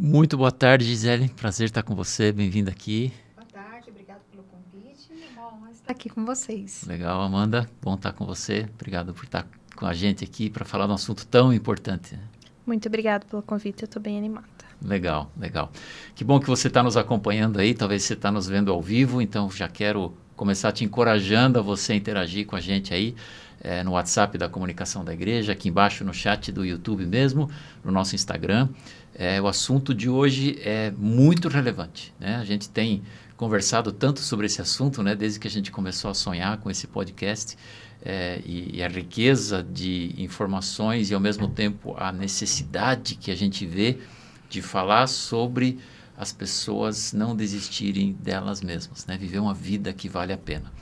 Muito boa tarde, Gisele. Prazer estar com você. Bem-vinda aqui. Boa tarde, obrigado pelo convite. É uma honra estar aqui com vocês. Legal, Amanda. Bom estar com você. Obrigado por estar com a gente aqui para falar de um assunto tão importante. Muito obrigado pelo convite. Eu estou bem animada. Legal, legal. Que bom que você está nos acompanhando aí. Talvez você está nos vendo ao vivo. Então já quero começar te encorajando a você interagir com a gente aí é, no WhatsApp da comunicação da igreja, aqui embaixo no chat do YouTube mesmo, no nosso Instagram. É, o assunto de hoje é muito relevante. Né? A gente tem conversado tanto sobre esse assunto, né, desde que a gente começou a sonhar com esse podcast, é, e, e, a riqueza de informações e, ao mesmo tempo, a necessidade que a gente vê de falar sobre as pessoas não desistirem delas mesmas, né? viver uma vida que vale a pena.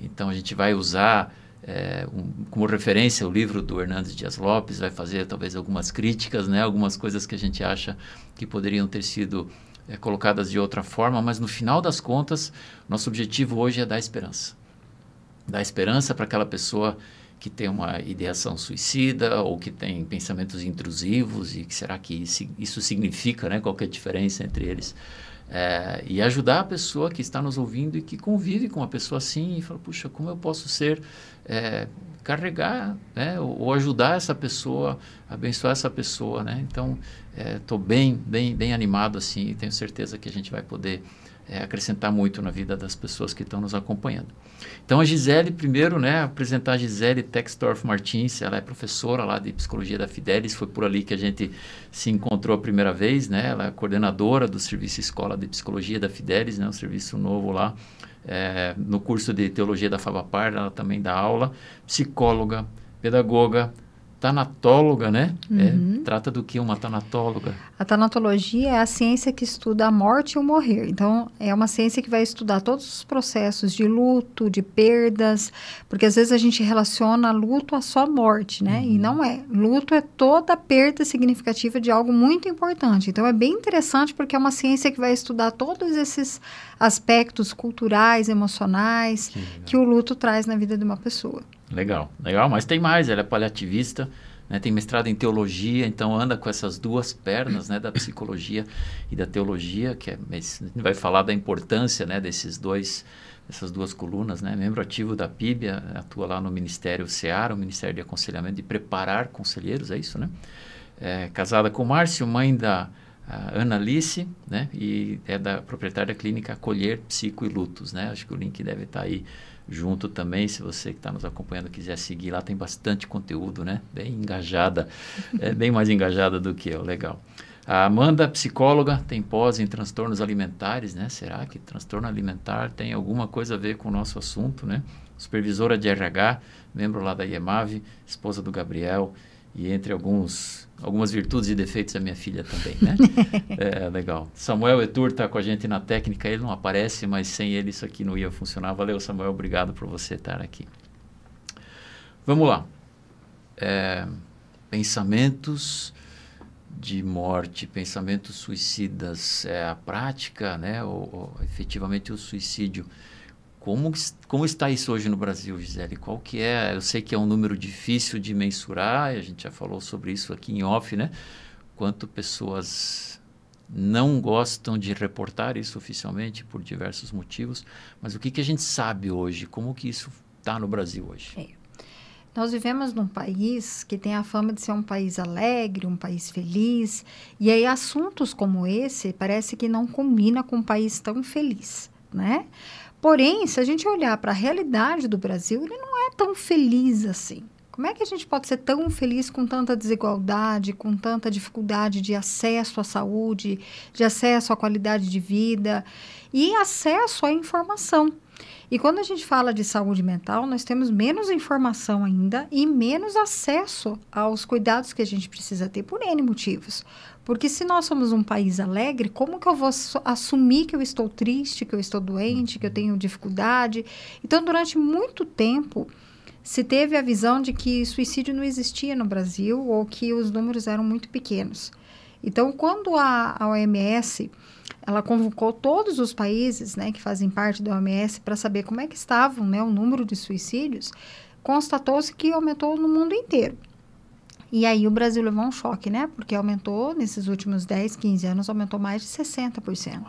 Então, a gente vai usar é, um, como referência o livro do Hernandes Dias Lopes, vai fazer talvez algumas críticas, né, algumas coisas que a gente acha que poderiam ter sido é, colocadas de outra forma, mas no final das contas, nosso objetivo hoje é dar esperança. Dar esperança para aquela pessoa que tem uma ideação suicida ou que tem pensamentos intrusivos e que será que isso, significa, né, qual é a diferença entre eles. É, e ajudar a pessoa que está nos ouvindo e que convive com uma pessoa assim e fala, puxa, como eu posso ser, é, carregar, né, ou, ou, ajudar essa pessoa, abençoar essa pessoa, né? Então, estou é, bem, bem, bem animado assim e tenho certeza que a gente vai poder é, acrescentar muito na vida das pessoas que estão nos acompanhando. Então, a Gisele, primeiro, né, apresentar a Gisele Textorf Martins, ela é professora lá de Psicologia da Fidelis, foi por ali que a gente se encontrou a primeira vez, né, ela é coordenadora do Serviço Escola de Psicologia da Fidelis, né, um serviço novo lá, é, no curso de Teologia da Favapar, ela também dá aula, psicóloga, pedagoga, tanatóloga, né? É, uhum. É, trata do que uma tanatóloga? A tanatologia é a ciência que estuda a morte e o morrer. Então, é uma ciência que vai estudar todos os processos de luto, de perdas, porque às vezes a gente relaciona luto a só morte, né? Uhum. E não é. Luto é toda perda significativa de algo muito importante. Então, é bem interessante porque é uma ciência que vai estudar todos esses aspectos culturais, emocionais que, que o luto traz na vida de uma pessoa. Legal, legal, mas tem mais, ela é paliativista, né, tem mestrado em teologia, então anda com essas duas pernas, né, da psicologia e da teologia, que é, vai falar da importância, né, desses dois, essas duas colunas, né, membro ativo da PIB, atua lá no Ministério SEAR, o Ministério de Aconselhamento de Preparar Conselheiros, é isso, né? É, casada com Márcio, mãe da Ana Alice, né, e é da proprietária da clínica Acolher Psico e Lutos, né, acho que o link deve estar tá aí junto também, se você que está nos acompanhando quiser seguir lá, tem bastante conteúdo, né? Bem engajada, é bem mais engajada do que eu, legal. A Amanda, psicóloga, tem pós em transtornos alimentares, né? Será que transtorno alimentar tem alguma coisa a ver com o nosso assunto, né? Supervisora de RH, membro lá da IEMAV, esposa do Gabriel, e entre alguns algumas virtudes e defeitos da minha filha também, né? é, legal. Samuel Etur está com a gente na técnica, ele não aparece, mas sem ele isso aqui não ia funcionar. Valeu, Samuel, obrigado por você estar aqui. Vamos lá. É, pensamentos de morte, pensamentos suicidas, é a prática, né? Ou, ou efetivamente o suicídio como, como está isso hoje no Brasil, Gisele? Qual que é? Eu sei que é um número difícil de mensurar, a gente já falou sobre isso aqui em off, né? Quanto pessoas não gostam de reportar isso oficialmente por diversos motivos, mas o que, que a gente sabe hoje? Como que isso está no Brasil hoje? É. Nós vivemos num país que tem a fama de ser um país alegre, um país feliz, e aí assuntos como esse parece que não combina com um país tão feliz, né? Porém, se a gente olhar para a realidade do Brasil, ele não é tão feliz assim. Como é que a gente pode ser tão feliz com tanta desigualdade, com tanta dificuldade de acesso à saúde, de acesso à qualidade de vida e acesso à informação? E quando a gente fala de saúde mental, nós temos menos informação ainda e menos acesso aos cuidados que a gente precisa ter por N motivos. Porque se nós somos um país alegre, como que eu vou assumir que eu estou triste, que eu estou doente, que eu tenho dificuldade? Então, durante muito tempo, se teve a visão de que suicídio não existia no Brasil ou que os números eram muito pequenos. Então, quando a, a OMS ela convocou todos os países né, que fazem parte da OMS para saber como é que estavam né, o número de suicídios, constatou-se que aumentou no mundo inteiro. E aí o Brasil levou um choque, né? Porque aumentou, nesses últimos 10, 15 anos, aumentou mais de 60%.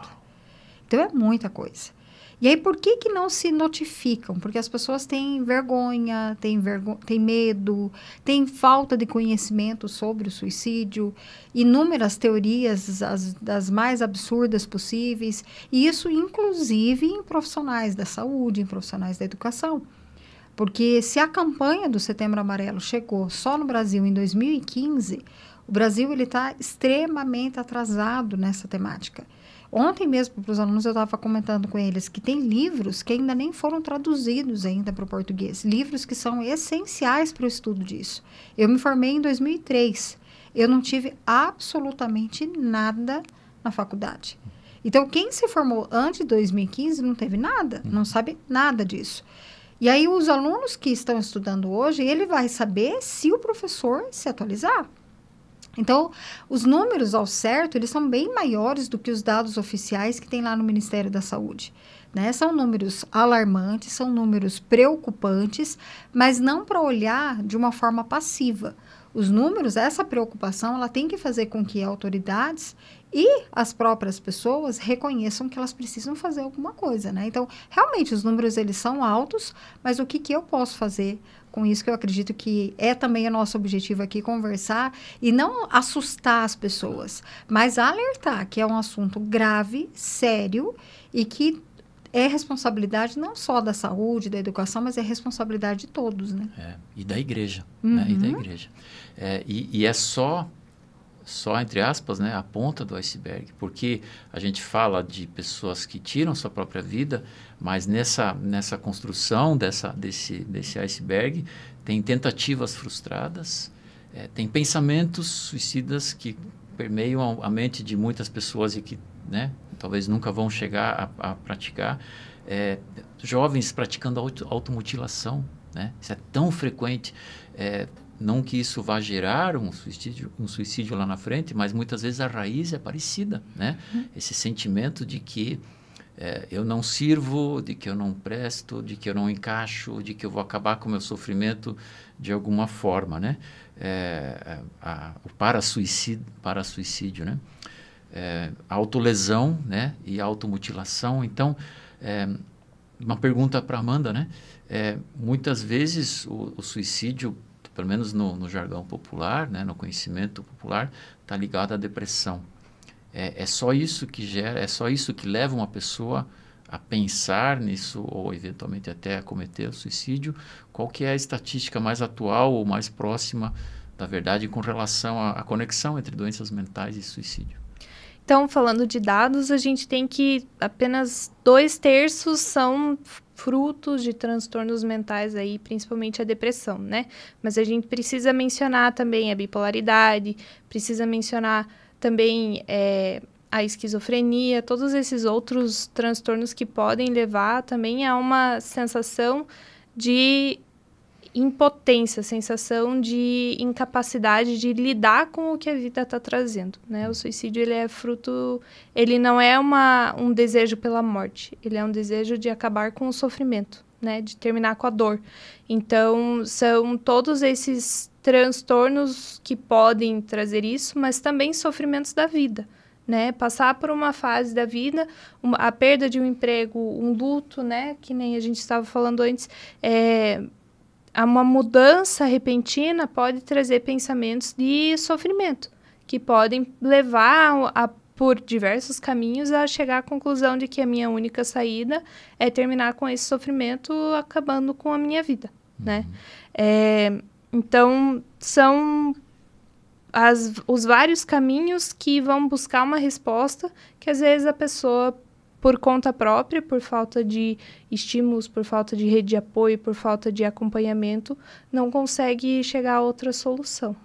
Então é muita coisa. E aí, por que, que não se notificam? Porque as pessoas têm vergonha, têm, vergo têm medo, têm falta de conhecimento sobre o suicídio, inúmeras teorias, as, das mais absurdas possíveis, e isso, inclusive, em profissionais da saúde, em profissionais da educação. Porque se a campanha do Setembro Amarelo chegou só no Brasil em 2015, o Brasil está extremamente atrasado nessa temática. Ontem mesmo, para os alunos, eu estava comentando com eles que tem livros que ainda nem foram traduzidos ainda para o português. Livros que são essenciais para o estudo disso. Eu me formei em 2003. Eu não tive absolutamente nada na faculdade. Então, quem se formou antes de 2015 não teve nada, não sabe nada disso. E aí, os alunos que estão estudando hoje, ele vai saber se o professor se atualizar. Então, os números ao certo, eles são bem maiores do que os dados oficiais que tem lá no Ministério da Saúde. Né? São números alarmantes, são números preocupantes, mas não para olhar de uma forma passiva. Os números, essa preocupação, ela tem que fazer com que autoridades e as próprias pessoas reconheçam que elas precisam fazer alguma coisa, né? Então, realmente, os números, eles são altos, mas o que, que eu posso fazer com isso que eu acredito que é também o nosso objetivo aqui conversar e não assustar as pessoas, mas alertar que é um assunto grave, sério e que é responsabilidade não só da saúde, da educação, mas é responsabilidade de todos, né? É, e da igreja, uhum. né? E da uhum. igreja. É, e, e é só só entre aspas, né, a ponta do iceberg, porque a gente fala de pessoas que tiram sua própria vida, mas nessa nessa construção dessa desse desse iceberg tem tentativas frustradas, é, tem pensamentos suicidas que permeiam a, mente de muitas pessoas e que, né, talvez nunca vão chegar a, a praticar, é, jovens praticando auto, automutilação, né, isso é tão frequente. É, não que isso vá gerar um suicídio, um suicídio lá na frente, mas muitas vezes a raiz é parecida, né? Uhum. Esse sentimento de que é, eu não sirvo, de que eu não presto, de que eu não encaixo, de que eu vou acabar com o meu sofrimento de alguma forma, né? É, a, o para-suicídio, para -suicídio, né? É, autolesão, né? E automutilação. Então, é, uma pergunta para Amanda, né? É, muitas vezes o, o suicídio pelo menos no, no jargão popular, né, no conhecimento popular, está ligado à depressão. É, é só isso que gera, é só isso que leva uma pessoa a pensar nisso ou eventualmente até a cometer o suicídio. Qual que é a estatística mais atual ou mais próxima da verdade com relação à, à conexão entre doenças mentais e suicídio? Então, falando de dados, a gente tem que apenas dois terços são frutos de transtornos mentais aí, principalmente a depressão, né? Mas a gente precisa mencionar também a bipolaridade, precisa mencionar também é, a esquizofrenia, todos esses outros transtornos que podem levar também a uma sensação de impotência, sensação de incapacidade de lidar com o que a vida está trazendo, né? O suicídio ele é fruto, ele não é uma, um desejo pela morte, ele é um desejo de acabar com o sofrimento, né? De terminar com a dor. Então são todos esses transtornos que podem trazer isso, mas também sofrimentos da vida. Né, passar por uma fase da vida, uma, a perda de um emprego, um luto, né, que nem a gente estava falando antes, é, uma mudança repentina pode trazer pensamentos de sofrimento, que podem levar a, por diversos caminhos a chegar à conclusão de que a minha única saída é terminar com esse sofrimento, acabando com a minha vida, uhum. né? É, então, são as, os vários caminhos que vão buscar uma resposta que às vezes a pessoa por conta própria, por falta de estímulos, por falta de rede de apoio, por falta de acompanhamento, não consegue chegar a outra solução.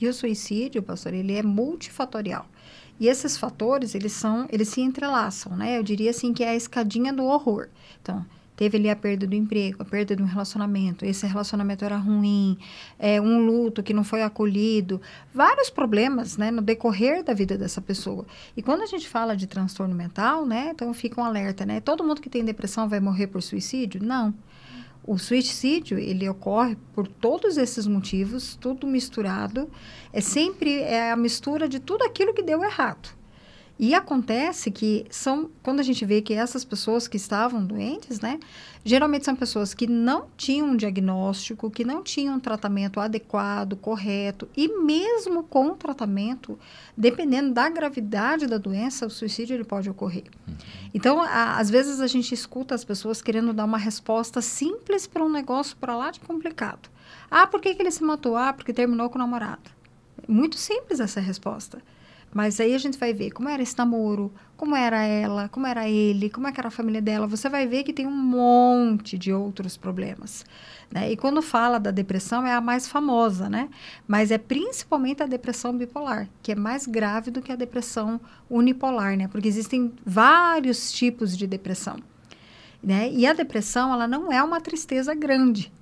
E o suicídio, pastor, ele é multifatorial. E esses fatores, eles são, eles se entrelaçam, né? Eu diria assim que é a escadinha do horror. Então, teve ali a perda do emprego, a perda de um relacionamento, esse relacionamento era ruim, é, um luto que não foi acolhido, vários problemas, né, no decorrer da vida dessa pessoa. E quando a gente fala de transtorno mental, né, então fica um alerta, né, todo mundo que tem depressão vai morrer por suicídio? Não. O suicídio, ele ocorre por todos esses motivos, tudo misturado. É sempre é a mistura de tudo aquilo que deu errado. E acontece que são, quando a gente vê que essas pessoas que estavam doentes, né, geralmente são pessoas que não tinham um diagnóstico, que não tinham um tratamento adequado, correto, e mesmo com o tratamento, dependendo da gravidade da doença, o suicídio ele pode ocorrer. Uhum. Então, a, às vezes a gente escuta as pessoas querendo dar uma resposta simples para um negócio para lá de complicado. Ah, por que, que ele se matou? Ah, porque terminou com o namorado. Muito simples essa resposta. Mas aí a gente vai ver como era esse namoro, como era ela, como era ele, como é era a família dela. Você vai ver que tem um monte de outros problemas. Né? E quando fala da depressão, é a mais famosa, né? Mas é principalmente a depressão bipolar, que é mais grave do que a depressão unipolar, né? Porque existem vários tipos de depressão. Né? E a depressão, ela não é uma tristeza grande.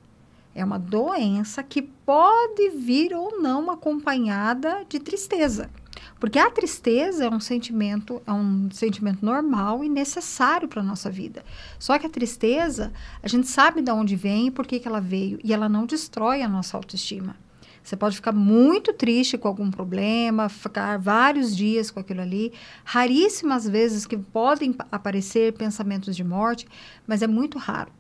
É uma doença que pode vir ou não acompanhada de tristeza. Porque a tristeza é um sentimento, é um sentimento normal e necessário para a nossa vida. Só que a tristeza, a gente sabe de onde vem e por que, que ela veio, e ela não destrói a nossa autoestima. Você pode ficar muito triste com algum problema, ficar vários dias com aquilo ali. Raríssimas vezes que podem aparecer pensamentos de morte, mas é muito raro.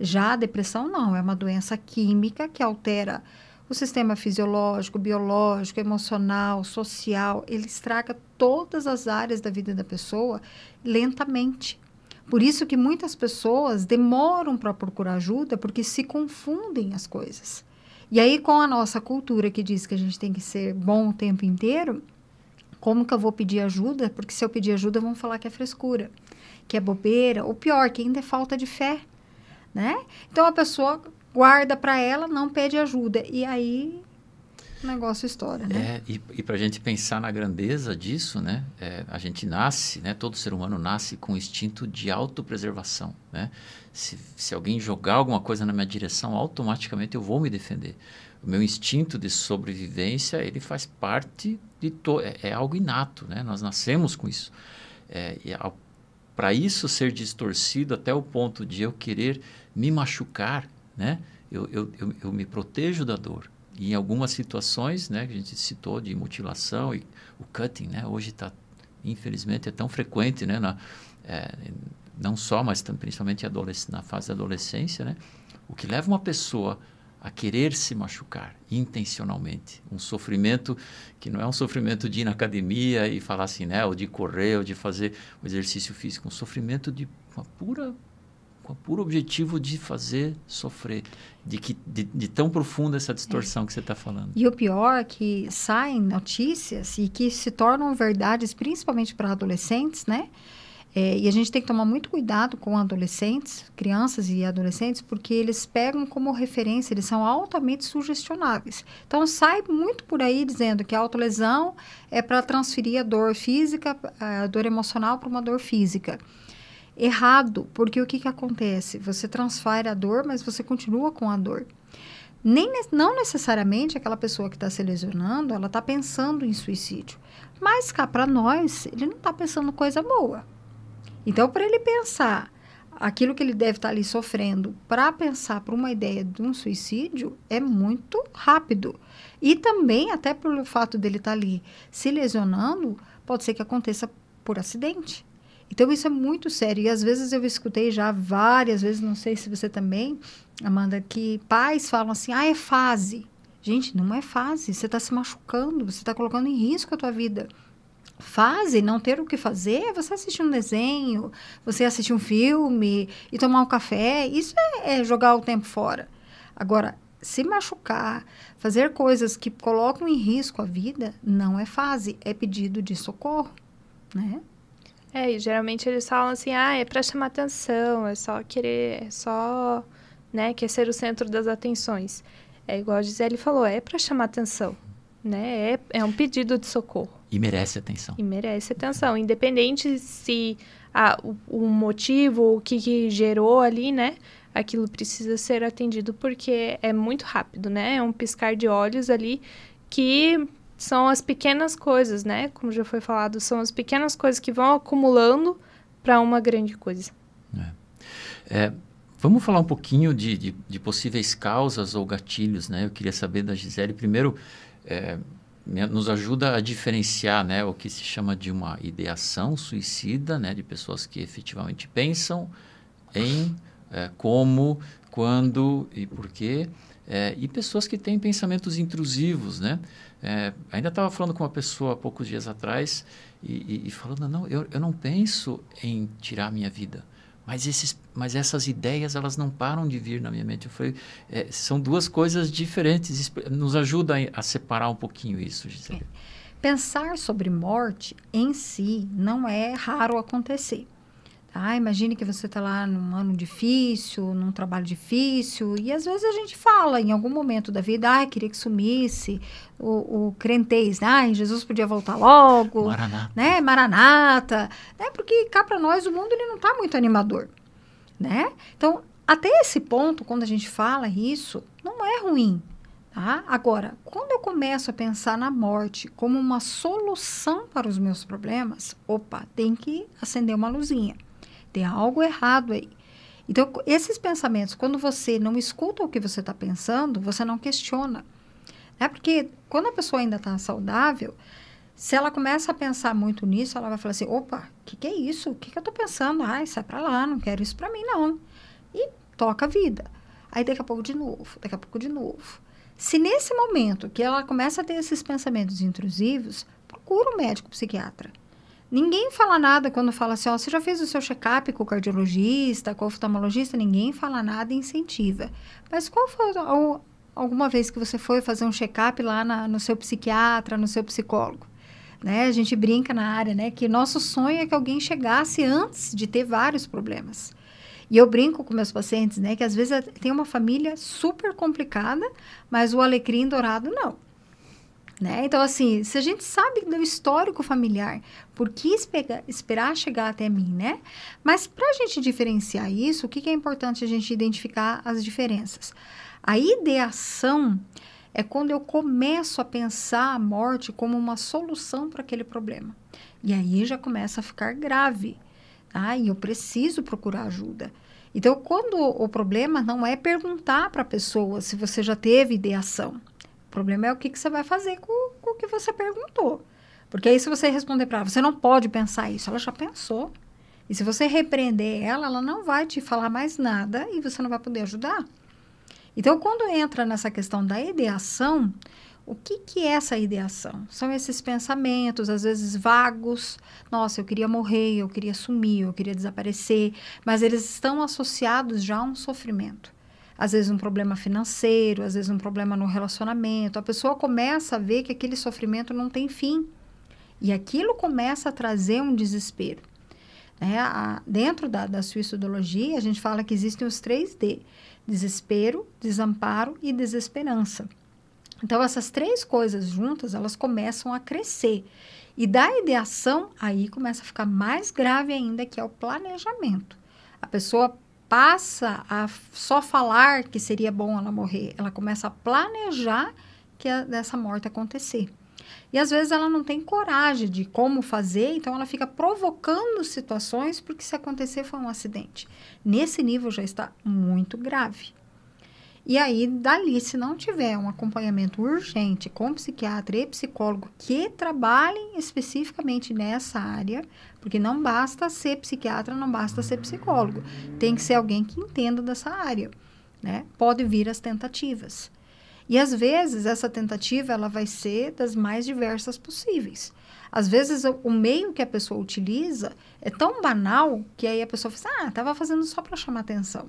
Já a depressão não, é uma doença química que altera o sistema fisiológico, biológico, emocional, social, ele estraga todas as áreas da vida da pessoa lentamente. Por isso que muitas pessoas demoram para procurar ajuda porque se confundem as coisas. E aí com a nossa cultura que diz que a gente tem que ser bom o tempo inteiro, como que eu vou pedir ajuda? Porque se eu pedir ajuda vão falar que é frescura, que é bobeira, ou pior, que ainda é falta de fé, né? Então a pessoa guarda para ela, não pede ajuda. E aí o negócio estoura, né? É, e, e para a gente pensar na grandeza disso, né? É, a gente nasce, né? Todo ser humano nasce com o instinto de autopreservação, né? Se, se alguém jogar alguma coisa na minha direção, automaticamente eu vou me defender. O meu instinto de sobrevivência, ele faz parte de... To é, é algo inato, né? Nós nascemos com isso. É, para isso ser distorcido até o ponto de eu querer me machucar, né? Eu, eu, eu, eu, me protejo da dor. E em algumas situações, né, que a gente citou de mutilação e o cutting, né, hoje está, infelizmente, é tão frequente, né, na, é, não só, mas principalmente na fase da adolescência, né, o que leva uma pessoa a querer se machucar intencionalmente. Um sofrimento que não é um sofrimento de ir na academia e falar assim, né, ou de correr, ou de fazer o exercício físico, um sofrimento de uma pura com o puro objetivo de fazer sofrer, de, que, de, de tão profunda essa distorção é. que você está falando. E o pior é que saem notícias e que se tornam verdades, principalmente para adolescentes, né? É, e a gente tem que tomar muito cuidado com adolescentes, crianças e adolescentes, porque eles pegam como referência, eles são altamente sugestionáveis. Então, sai muito por aí dizendo que a autolesão é para transferir a dor física, a dor emocional para uma dor física errado, porque o que, que acontece? Você transfere a dor, mas você continua com a dor. Nem, não necessariamente aquela pessoa que está se lesionando, ela está pensando em suicídio. Mas cá para nós, ele não está pensando coisa boa. Então, para ele pensar aquilo que ele deve estar tá ali sofrendo, para pensar para uma ideia de um suicídio, é muito rápido. E também, até pelo fato dele estar tá ali se lesionando, pode ser que aconteça por acidente. Então, isso é muito sério. E às vezes eu escutei já várias vezes, não sei se você também, Amanda, que pais falam assim: ah, é fase. Gente, não é fase. Você está se machucando, você está colocando em risco a tua vida. Fase, não ter o que fazer, é você assistir um desenho, você assistir um filme e tomar um café. Isso é, é jogar o tempo fora. Agora, se machucar, fazer coisas que colocam em risco a vida, não é fase, é pedido de socorro, né? É, e geralmente eles falam assim, ah, é para chamar atenção, é só querer, é só, né, quer ser o centro das atenções. É igual a Gisele falou, é para chamar atenção, né, é, é um pedido de socorro. E merece atenção. E merece atenção, independente se ah, o, o motivo, o que, que gerou ali, né, aquilo precisa ser atendido porque é muito rápido, né, é um piscar de olhos ali que são as pequenas coisas, né? Como já foi falado, são as pequenas coisas que vão acumulando para uma grande coisa. É. É, vamos falar um pouquinho de, de, de, possíveis causas ou gatilhos, né? Eu queria saber da Gisele, primeiro, é, nos ajuda a diferenciar né, o que se chama de uma ideação suicida, né, de pessoas que efetivamente pensam em é, como, quando e por quê, é, e pessoas que têm pensamentos intrusivos. Né? É, ainda estava falando com uma pessoa há poucos dias atrás e, e, e falando, não, eu, eu não penso em tirar a minha vida. Mas, esses, mas essas ideias, elas não param de vir na minha mente. Eu falei, é, são duas coisas diferentes. Nos ajuda a, separar um pouquinho isso, Gisele. É. Pensar sobre morte em si não é raro acontecer. Ah, imagine que você está lá num ano difícil, num trabalho difícil, e às vezes a gente fala em algum momento da vida, ah, queria que sumisse, o, o crentez? Ah, Jesus podia voltar logo, Maranata. né? Maranata, né? Porque cá para nós o mundo ele não está muito animador, né? Então, até esse ponto, quando a gente fala isso, não é ruim, tá? Agora, quando eu começo a pensar na morte como uma solução para os meus problemas, opa, tem que acender uma luzinha. Tem algo errado aí. Então, esses pensamentos, quando você não escuta o que você está pensando, você não questiona. É porque quando a pessoa ainda está saudável, se ela começa a pensar muito nisso, ela vai falar assim: opa, o que, que, é isso? O que, que eu estou pensando? Ai, sai para lá, não quero isso para mim, não. E toca a vida. Aí daqui a pouco de novo, daqui a pouco de novo. Se nesse momento que ela começa a ter esses pensamentos intrusivos, procura um médico psiquiatra. Ninguém fala nada quando fala assim, ó, você já fez o seu check-up com o cardiologista, com o oftalmologista? Ninguém fala nada e incentiva. Mas qual foi alguma vez que você foi fazer um check-up lá na, no seu psiquiatra, no seu psicólogo? Né? A gente brinca na área, né? Que nosso sonho é que alguém chegasse antes de ter vários problemas. E eu brinco com meus pacientes, né? Que às vezes tem uma família super complicada, mas o alecrim dourado não. Né? Então, assim, se a gente sabe do histórico familiar, por que esperar chegar até mim, né? Mas para a gente diferenciar isso, o que, que é importante a gente identificar as diferenças? A ideação é quando eu começo a pensar a morte como uma solução para aquele problema. E aí já começa a ficar grave, tá? E eu preciso procurar ajuda. Então, quando o problema não é perguntar para a pessoa se você já teve ideação, o problema é o que, que você vai fazer com, com o que você perguntou. Porque aí, se você responder para ela, você não pode pensar isso, ela já pensou. E se você repreender ela, ela não vai te falar mais nada e você não vai poder ajudar. Então, quando entra nessa questão da ideação, o que, que é essa ideação? São esses pensamentos, às vezes vagos. Nossa, eu queria morrer, eu queria sumir, eu queria desaparecer. Mas eles estão associados já a um sofrimento às vezes um problema financeiro, às vezes um problema no relacionamento. A pessoa começa a ver que aquele sofrimento não tem fim. E aquilo começa a trazer um desespero. É, a, dentro da, da suicidologia, a gente fala que existem os três D: desespero, desamparo e desesperança. Então, essas três coisas juntas, elas começam a crescer. E da ideação, aí começa a ficar mais grave ainda, que é o planejamento. A pessoa passa a só falar que seria bom ela morrer, ela começa a planejar que a, dessa morte acontecer. E às vezes ela não tem coragem de como fazer, então ela fica provocando situações porque se acontecer foi um acidente. Nesse nível já está muito grave. E aí, dali, se não tiver um acompanhamento urgente com psiquiatra e psicólogo que trabalhem especificamente nessa área, porque não basta ser psiquiatra, não basta ser psicólogo, tem que ser alguém que entenda dessa área, né? Pode vir as tentativas. E às vezes essa tentativa ela vai ser das mais diversas possíveis. Às vezes o meio que a pessoa utiliza é tão banal que aí a pessoa fala, assim, ah, estava fazendo só para chamar atenção.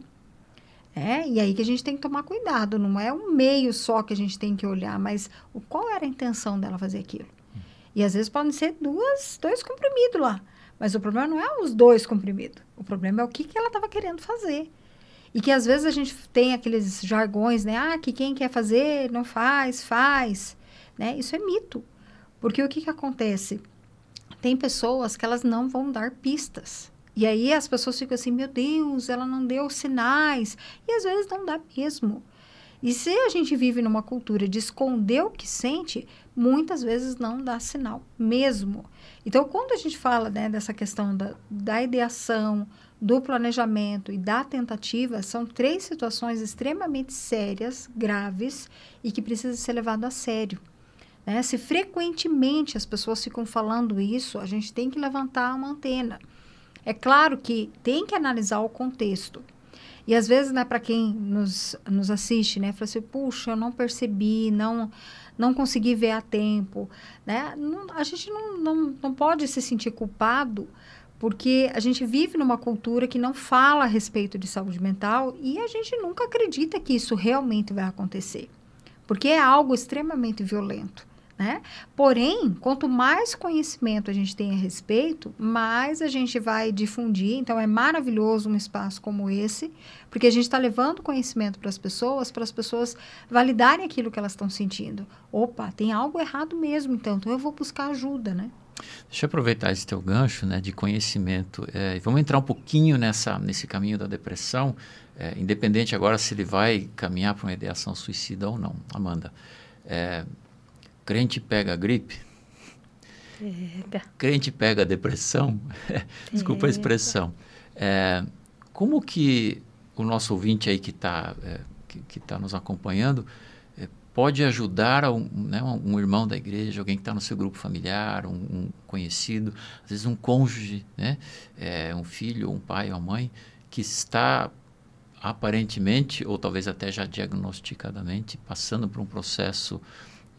É, e aí que a gente tem que tomar cuidado, não é um meio só que a gente tem que olhar, mas o, qual era a intenção dela fazer aquilo. E às vezes podem ser duas, dois comprimidos lá. Mas o problema não é os dois comprimidos. O problema é o que, que ela estava querendo fazer. E que às vezes a gente tem aqueles jargões, né? Ah, que quem quer fazer não faz, faz. Né? Isso é mito. Porque o que, que acontece? Tem pessoas que elas não vão dar pistas. E aí as pessoas ficam assim, meu Deus, ela não deu sinais. E às vezes não dá mesmo. E se a gente vive numa cultura de esconder o que sente, muitas vezes não dá sinal, mesmo. Então, quando a gente fala né, dessa questão da, da ideação, do planejamento e da tentativa, são três situações extremamente sérias, graves e que precisam ser levadas a sério. Né? Se frequentemente as pessoas ficam falando isso, a gente tem que levantar uma antena. É claro que tem que analisar o contexto. E às vezes, né, para quem nos, nos assiste, né, fala assim, puxa, eu não percebi, não não consegui ver a tempo, né? Não, a gente não, não, não pode se sentir culpado porque a gente vive numa cultura que não fala a respeito de saúde mental e a gente nunca acredita que isso realmente vai acontecer, porque é algo extremamente violento. Né? Porém, quanto mais conhecimento a gente tem a respeito, mais a gente vai difundir. Então, é maravilhoso um espaço como esse, porque a gente está levando conhecimento para as pessoas, para as pessoas validarem aquilo que elas estão sentindo. Opa, tem algo errado mesmo, então, então eu vou buscar ajuda, né? Deixa eu aproveitar esse teu gancho né, de conhecimento. É, vamos entrar um pouquinho nessa, nesse caminho da depressão, é, independente agora se ele vai caminhar para uma ideação suicida ou não. Amanda, é, crente pega gripe? Pega. Crente pega depressão? Desculpa a expressão. É, como que o nosso ouvinte aí que está é, que, que tá nos acompanhando é, pode ajudar um, né, um, irmão da igreja, alguém que está no seu grupo familiar, um, um, conhecido, às vezes um cônjuge, né, é, um filho, um pai, uma mãe, que está aparentemente, ou talvez até já diagnosticadamente, passando por um processo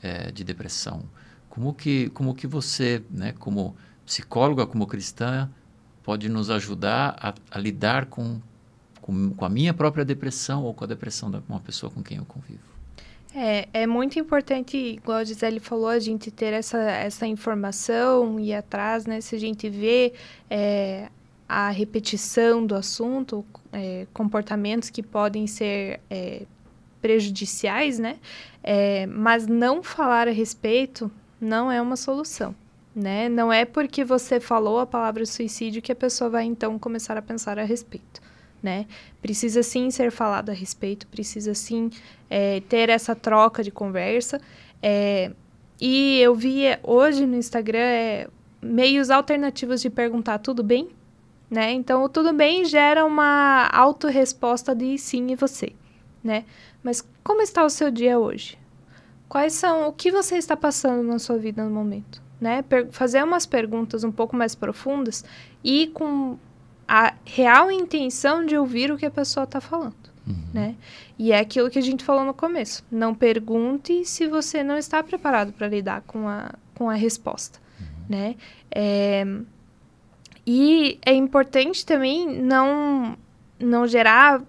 é, de depressão. Como que, como que você, né, como psicóloga, como cristã, pode nos ajudar a, a lidar com, com, com, a minha própria depressão ou com a depressão de uma pessoa com quem eu convivo? É, é muito importante, igual a Gisele falou, a gente ter essa, essa informação e atrás, né? Se a gente vê é, a repetição do assunto, é, comportamentos que podem ser é, prejudiciais, né? É, mas não falar a respeito não é uma solução, né? Não é porque você falou a palavra suicídio que a pessoa vai então começar a pensar a respeito, né? Precisa sim ser falado a respeito, precisa sim é, ter essa troca de conversa. É, e eu vi hoje no Instagram é, meios alternativos de perguntar tudo bem, né? Então o tudo bem gera uma autorresposta de sim e você, né? Mas como está o seu dia hoje? Quais são o que você está passando na sua vida no momento, né? Per fazer umas perguntas um pouco mais profundas e com a real intenção de ouvir o que a pessoa está falando, uhum. né? E é aquilo que a gente falou no começo. Não pergunte se você não está preparado para lidar com a, com a resposta, uhum. né? É, e é importante também não não gerar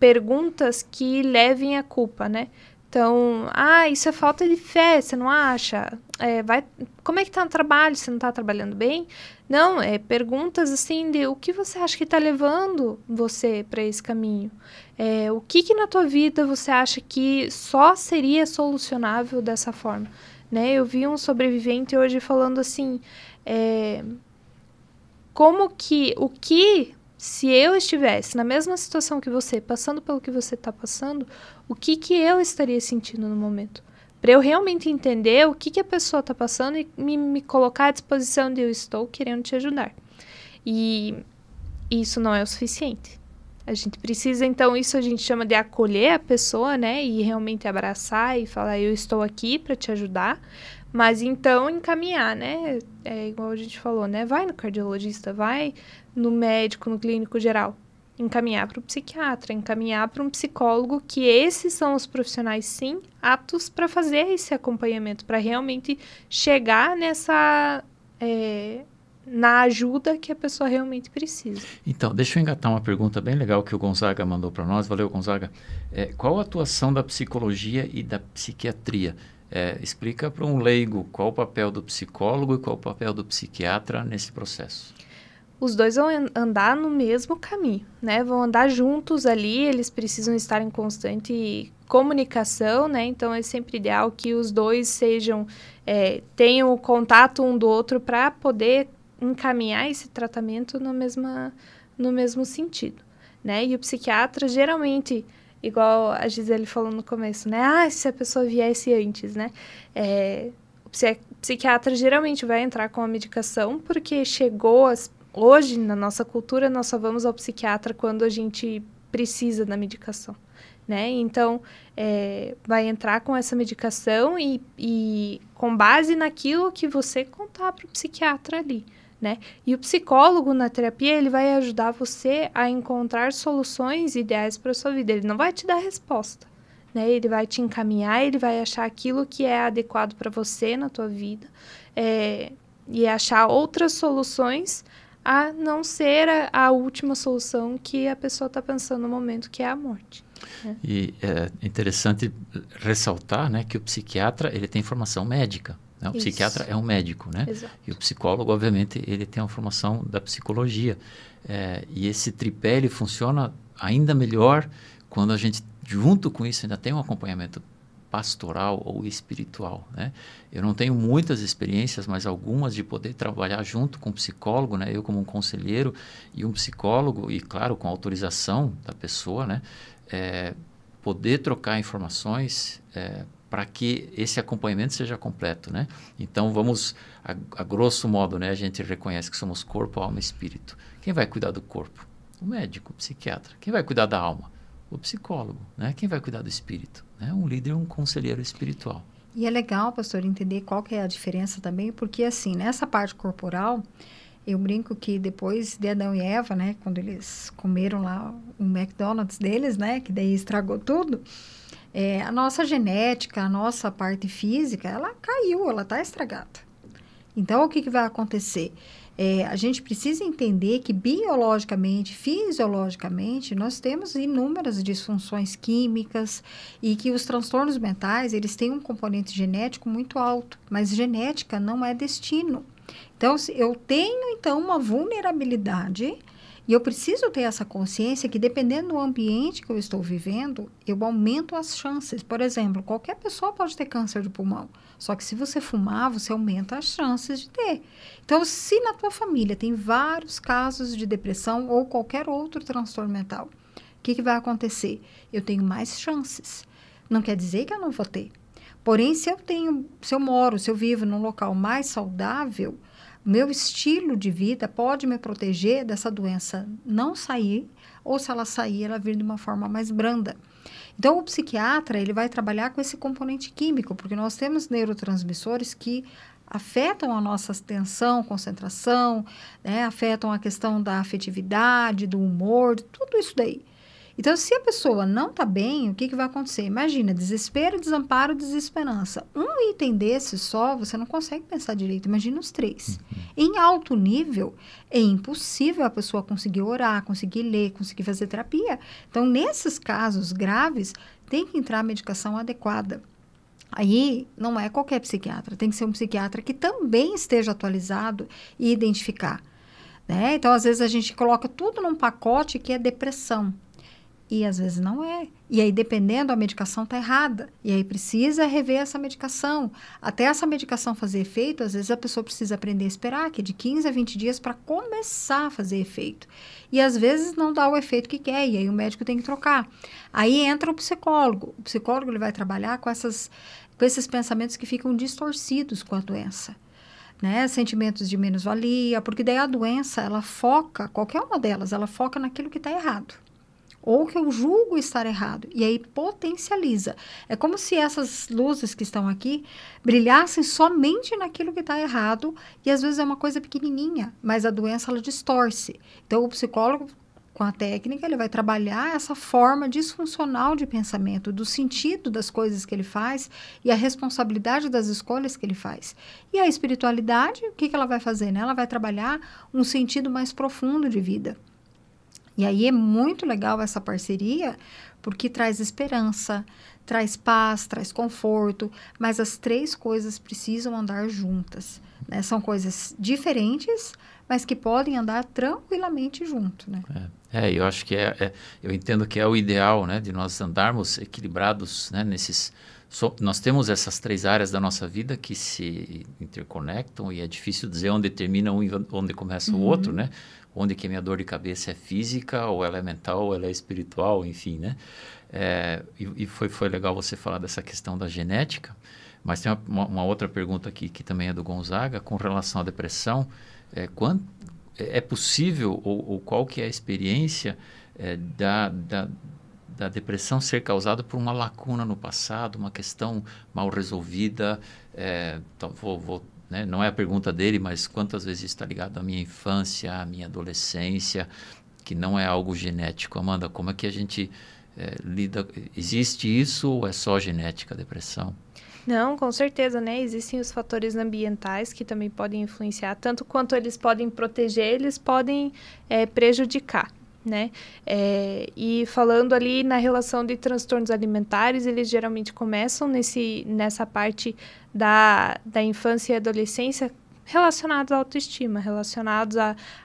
perguntas que levem a culpa, né? Então, ah, isso é falta de fé, você não acha? É, vai, como é que tá no trabalho? Você não tá trabalhando bem? Não, é perguntas assim de o que você acha que está levando você para esse caminho? É, o que que na tua vida você acha que só seria solucionável dessa forma? Né? Eu vi um sobrevivente hoje falando assim, é, como que, o que se eu estivesse na mesma situação que você, passando pelo que você está passando, o que, que eu estaria sentindo no momento? Para eu realmente entender o que, que a pessoa está passando e me, me colocar à disposição de eu estou querendo te ajudar. E isso não é o suficiente. A gente precisa, então, isso a gente chama de acolher a pessoa, né? E realmente abraçar e falar, eu estou aqui para te ajudar. Mas então encaminhar, né? É igual a gente falou, né? Vai no cardiologista, vai no médico, no clínico geral. Encaminhar para o psiquiatra, encaminhar para um psicólogo, que esses são os profissionais, sim, aptos para fazer esse acompanhamento, para realmente chegar nessa. É, na ajuda que a pessoa realmente precisa. Então, deixa eu engatar uma pergunta bem legal que o Gonzaga mandou para nós. Valeu, Gonzaga. É, qual a atuação da psicologia e da psiquiatria? É, explica para um leigo qual o papel do psicólogo e qual o papel do psiquiatra nesse processo. Os dois vão andar no mesmo caminho, né? Vão andar juntos ali, eles precisam estar em constante comunicação, né? Então é sempre ideal que os dois sejam é, tenham contato um do outro para poder encaminhar esse tratamento no, mesma, no mesmo sentido, né? E o psiquiatra geralmente igual a Gisele falou no começo, né? Ah, se a pessoa viesse antes, né? É, o psiquiatra geralmente vai entrar com a medicação porque chegou as, hoje na nossa cultura nós só vamos ao psiquiatra quando a gente precisa da medicação, né? Então é, vai entrar com essa medicação e, e com base naquilo que você contar para o psiquiatra ali né? E o psicólogo na terapia, ele vai ajudar você a encontrar soluções ideais para sua vida. Ele não vai te dar resposta, né? Ele vai te encaminhar, ele vai achar aquilo que é adequado para você na tua vida é, e achar outras soluções a não ser a, a última solução que a pessoa está pensando no momento, que é a morte. Né? E é interessante ressaltar, né, que o psiquiatra ele tem formação médica. Né? O Isso. psiquiatra é um médico, né? Exato. E o psicólogo, obviamente, ele tem uma formação da psicologia. É, e esse tripé, ele funciona ainda melhor quando a gente, junto com isso, ainda tem um acompanhamento pastoral ou espiritual, né? Eu não tenho muitas experiências, mas algumas de poder trabalhar junto com um psicólogo, né? Eu como um conselheiro e um psicólogo e claro com autorização da pessoa, né? É, poder trocar informações é, para que esse acompanhamento seja completo, né? Então vamos a, a, grosso modo, né? A gente reconhece que somos corpo, alma e espírito. Quem vai cuidar do corpo? O médico, o psiquiatra. Quem vai cuidar da alma? O psicólogo, né? Quem vai cuidar do espírito? Né? Um líder, um conselheiro espiritual. E é legal, pastor, entender qual que é a diferença também, porque assim, nessa parte corporal, eu brinco que depois de Adão e Eva, né, quando eles comeram lá o McDonald's deles, né, que daí estragou tudo, é, a nossa genética, a nossa parte física, ela caiu, ela está estragada. Então, o que, que vai acontecer? É, a gente precisa entender que biologicamente, fisiologicamente, nós temos inúmeras disfunções químicas e que os transtornos mentais, eles têm um componente genético muito alto, mas genética não é destino. Então, eu tenho, então, uma vulnerabilidade e eu preciso ter essa consciência que, dependendo do ambiente que eu estou vivendo, eu aumento as chances. Por exemplo, qualquer pessoa pode ter câncer de pulmão. Só que se você fumar, você aumenta as chances de ter. Então, se na tua família tem vários casos de depressão ou qualquer outro transtorno mental, o que, que vai acontecer? Eu tenho mais chances. Não quer dizer que eu não vou ter. Porém, se eu tenho, se eu moro, se eu vivo num local mais saudável, meu estilo de vida pode me proteger dessa doença não sair, ou se ela sair, ela vir de uma forma mais branda. Então, o psiquiatra, ele vai trabalhar com esse componente químico, porque nós temos neurotransmissores que afetam a nossa atenção, concentração, né? afetam a questão da afetividade, do humor, tudo isso daí. Então, se a pessoa não está bem, o que, que vai acontecer? Imagina, desespero, desamparo, desesperança. Um item desse só, você não consegue pensar direito. Imagina os três. Uhum. Em alto nível, é impossível a pessoa conseguir orar, conseguir ler, conseguir fazer terapia. Então, nesses casos graves, tem que entrar a medicação adequada. Aí não é qualquer psiquiatra, tem que ser um psiquiatra que também esteja atualizado e identificar. Né? Então, às vezes, a gente coloca tudo num pacote que é depressão. E às vezes não é. E aí, dependendo, a medicação está errada. E aí precisa rever essa medicação. Até essa medicação fazer efeito, às vezes a pessoa precisa aprender a esperar, que é de 15 a 20 dias para começar a fazer efeito. E às vezes não dá o efeito que quer, e aí o médico tem que trocar. Aí entra o psicólogo. O psicólogo ele vai trabalhar com, essas, com esses pensamentos que ficam distorcidos com a doença. Né, sentimentos de menos-valia, porque daí a doença, ela foca, qualquer uma delas, ela foca naquilo que está errado ou que eu julgo estar errado. E aí potencializa. É como se essas luzes que estão aqui brilhassem somente naquilo que está errado, e às vezes é uma coisa pequenininha, mas a doença ela distorce. Então o psicólogo com a técnica, ele vai trabalhar essa forma disfuncional de pensamento, do sentido das coisas que ele faz e a responsabilidade das escolhas que ele faz. E a espiritualidade, o que, que ela vai fazer? Né? Ela vai trabalhar um sentido mais profundo de vida. E aí é muito legal essa parceria, porque traz esperança, traz paz, traz conforto, mas as três coisas precisam andar juntas. Né? São coisas diferentes, mas que podem andar tranquilamente junto. Né? É, é eu acho que é, é, eu entendo que é o ideal, né, de nós andarmos equilibrados, né, nesses so, nós temos essas três áreas da nossa vida que se interconectam e é difícil dizer onde termina um e onde começa uhum. o outro, né? Onde que a minha dor de cabeça é física, ou ela é mental, ou ela é espiritual, enfim, né? É, e, e foi, foi legal você falar dessa questão da genética, mas tem uma, uma, outra pergunta aqui que também é do Gonzaga, com relação à depressão. É, quando, é, é possível, ou, ou qual que é a experiência é, da, da da depressão ser causada por uma lacuna no passado, uma questão mal resolvida. É, então, vou, vou, né, não é a pergunta dele, mas quantas vezes está ligado à minha infância, à minha adolescência, que não é algo genético. Amanda, como é que a gente é, lida? Existe isso ou é só genética a depressão? Não, com certeza, né? Existem os fatores ambientais que também podem influenciar, tanto quanto eles podem proteger, eles podem é, prejudicar né? É, e falando ali na relação de transtornos alimentares, eles geralmente começam nesse, nessa parte da, da infância e adolescência relacionados à autoestima, relacionados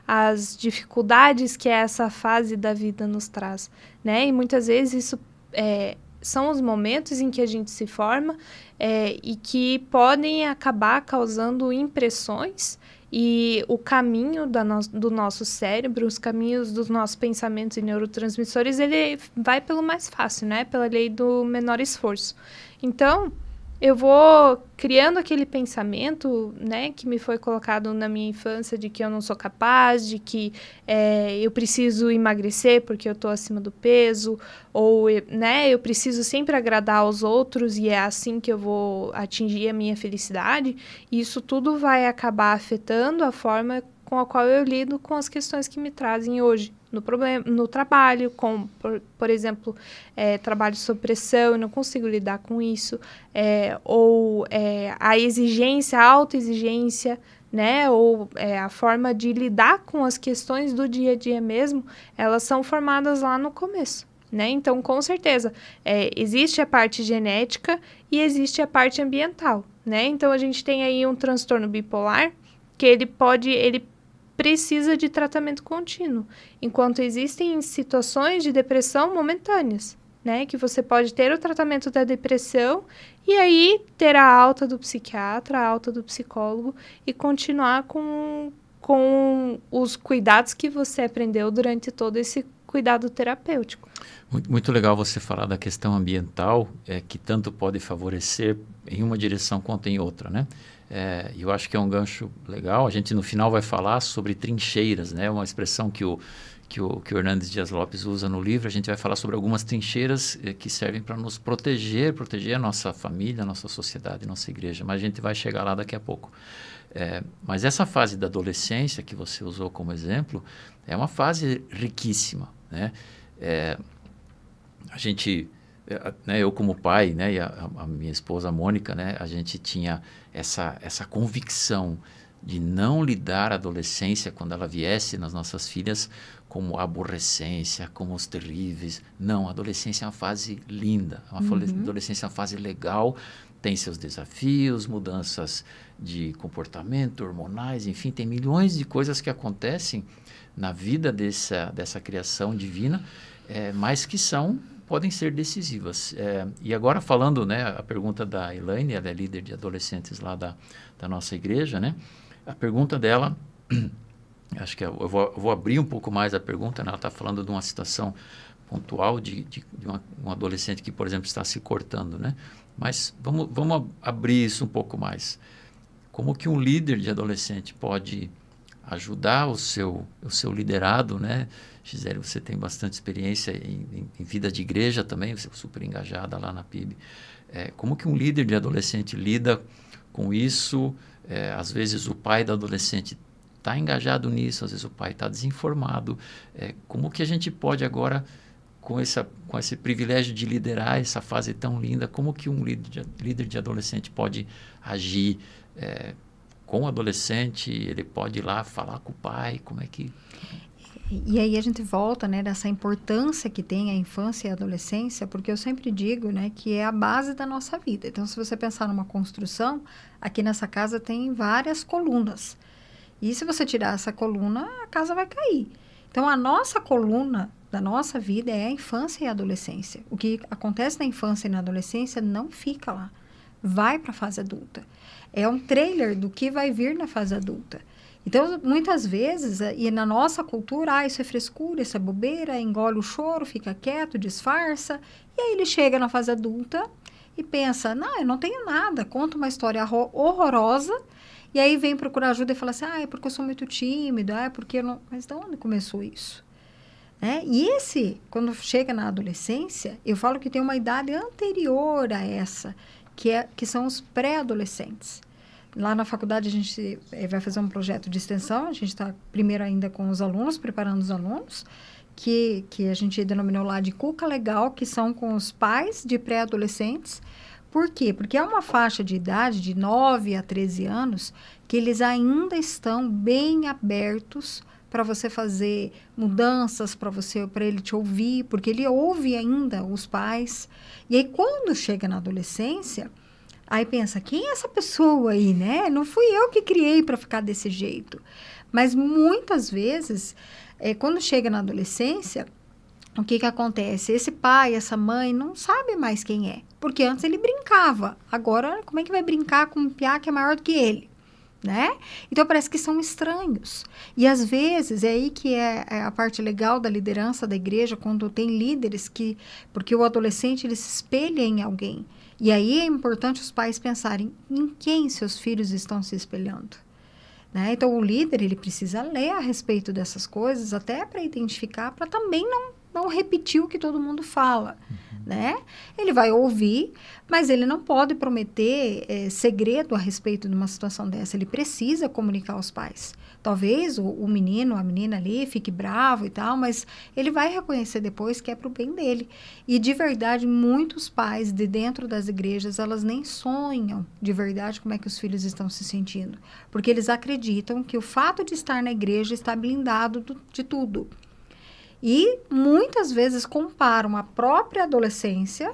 às dificuldades que essa fase da vida nos traz, né? E muitas vezes isso é, são os momentos em que a gente se forma é, e que podem acabar causando impressões e o caminho no, do nosso cérebro, os caminhos dos nossos pensamentos e neurotransmissores, ele vai pelo mais fácil, né? Pela lei do menor esforço. Então, eu vou criando aquele pensamento, né, que me foi colocado na minha infância de que eu não sou capaz, de que é, eu preciso emagrecer porque eu estou acima do peso, ou, né, eu preciso sempre agradar aos outros e é assim que eu vou atingir a minha felicidade. Isso tudo vai acabar afetando a forma com a qual eu lido com as questões que me trazem hoje no, problema, no trabalho, com, por, por exemplo, é, trabalho sob pressão, eu não consigo lidar com isso, é, ou é, a exigência, a autoexigência, né, ou é, a forma de lidar com as questões do dia a dia mesmo, elas são formadas lá no começo. Né? Então, com certeza, é, existe a parte genética e existe a parte ambiental, né? Então, a gente tem aí um transtorno bipolar que ele pode, ele precisa de tratamento contínuo, enquanto existem situações de depressão momentâneas, né, que você pode ter o tratamento da depressão e aí ter a alta do psiquiatra, a alta do psicólogo e continuar com, com os cuidados que você aprendeu durante todo esse cuidado terapêutico. Muito, legal você falar da questão ambiental, é, que tanto pode favorecer em uma direção quanto em outra, né? É, eu acho que é um gancho legal. A gente no final vai falar sobre trincheiras, né? Uma expressão que o que o, que o Hernandes Dias Lopes usa no livro. A gente vai falar sobre algumas trincheiras eh, que servem para nos proteger, proteger a nossa família, a nossa sociedade, a nossa igreja. Mas a gente vai chegar lá daqui a pouco. É, mas essa fase da adolescência que você usou como exemplo é uma fase riquíssima, né? É, a gente né, eu como pai, né, e a, a, minha esposa Mônica, né, a gente tinha essa, essa convicção de não lidar a adolescência quando ela viesse nas nossas filhas como aborrecência, como os terríveis. Não, a adolescência é uma fase linda, uma uhum. adolescência é uma fase legal, tem seus desafios, mudanças de comportamento, hormonais, enfim, tem milhões de coisas que acontecem na vida dessa, dessa criação divina, é, mas que são podem ser decisivas. É, e agora falando, né, a pergunta da Elaine, ela é líder de adolescentes lá da, da nossa igreja, né? A pergunta dela, acho que eu vou, eu vou abrir um pouco mais a pergunta, né? ela está falando de uma situação pontual de, de, de uma, um adolescente que, por exemplo, está se cortando, né? Mas vamos, vamos abrir isso um pouco mais. Como que um líder de adolescente pode ajudar o seu, o seu liderado, né? Gisele, você tem bastante experiência em, em, em, vida de igreja também, você é super engajada lá na PIB. É, como que um líder de adolescente lida com isso? É, às vezes o pai do adolescente está engajado nisso, às vezes o pai está desinformado. É, como que a gente pode agora, com, essa, com esse privilégio de liderar essa fase tão linda, como que um líder de, líder de adolescente pode agir é, com o adolescente? Ele pode ir lá falar com o pai? Como é que... E aí a gente volta, né, dessa importância que tem a infância e a adolescência, porque eu sempre digo, né, que é a base da nossa vida. Então, se você pensar numa construção, aqui nessa casa tem várias colunas. E se você tirar essa coluna, a casa vai cair. Então, a nossa coluna da nossa vida é a infância e a adolescência. O que acontece na infância e na adolescência não fica lá. Vai para a fase adulta. É um trailer do que vai vir na fase adulta. Então, muitas vezes, eh, e na nossa cultura, ah, isso é frescura, isso é bobeira, engole o choro, fica quieto, disfarça. E aí ele chega na fase adulta e pensa: não, eu não tenho nada, conta uma história horrorosa. E aí vem procurar ajuda e fala assim: ah, é porque eu sou muito tímido, ah, é porque eu não. Mas de onde começou isso? Né? E esse, quando chega na adolescência, eu falo que tem uma idade anterior a essa, que, é, que são os pré-adolescentes. Lá na faculdade a gente eh, vai fazer um projeto de extensão, a gente está primeiro ainda com os alunos, preparando os alunos, que, que a gente denominou lá de Cuca Legal, que são com os pais de pré-adolescentes. Por quê? Porque é uma faixa de idade de 9 a 13 anos que eles ainda estão bem abertos para você fazer mudanças, para você para ele te ouvir, porque ele ouve ainda os pais. E aí quando chega na adolescência, Aí pensa, quem é essa pessoa aí, né? Não fui eu que criei para ficar desse jeito. Mas muitas vezes, é, quando chega na adolescência, o que, que acontece? Esse pai, essa mãe não sabe mais quem é. Porque antes ele brincava. Agora, como é que vai brincar com um piá que é maior do que ele? Né? Então parece que são estranhos. E às vezes é aí que é, é, a parte legal da liderança da igreja, quando tem líderes que. Porque o adolescente ele se espelha em alguém. E aí é importante os pais pensarem em quem seus filhos estão se espelhando. Né? Então, o líder ele precisa ler a respeito dessas coisas, até para identificar, para também não, não repetir o que todo mundo fala. Uhum. Né? Ele vai ouvir, mas ele não pode prometer é, segredo a respeito de uma situação dessa. Ele precisa comunicar aos pais. Talvez o, o menino, a menina ali fique bravo e tal, mas ele vai reconhecer depois que é para o bem dele. E de verdade, muitos pais de dentro das igrejas, elas nem sonham de verdade como é que os filhos estão se sentindo, porque eles acreditam que o fato de estar na igreja está blindado do, de tudo. E muitas vezes comparam a própria adolescência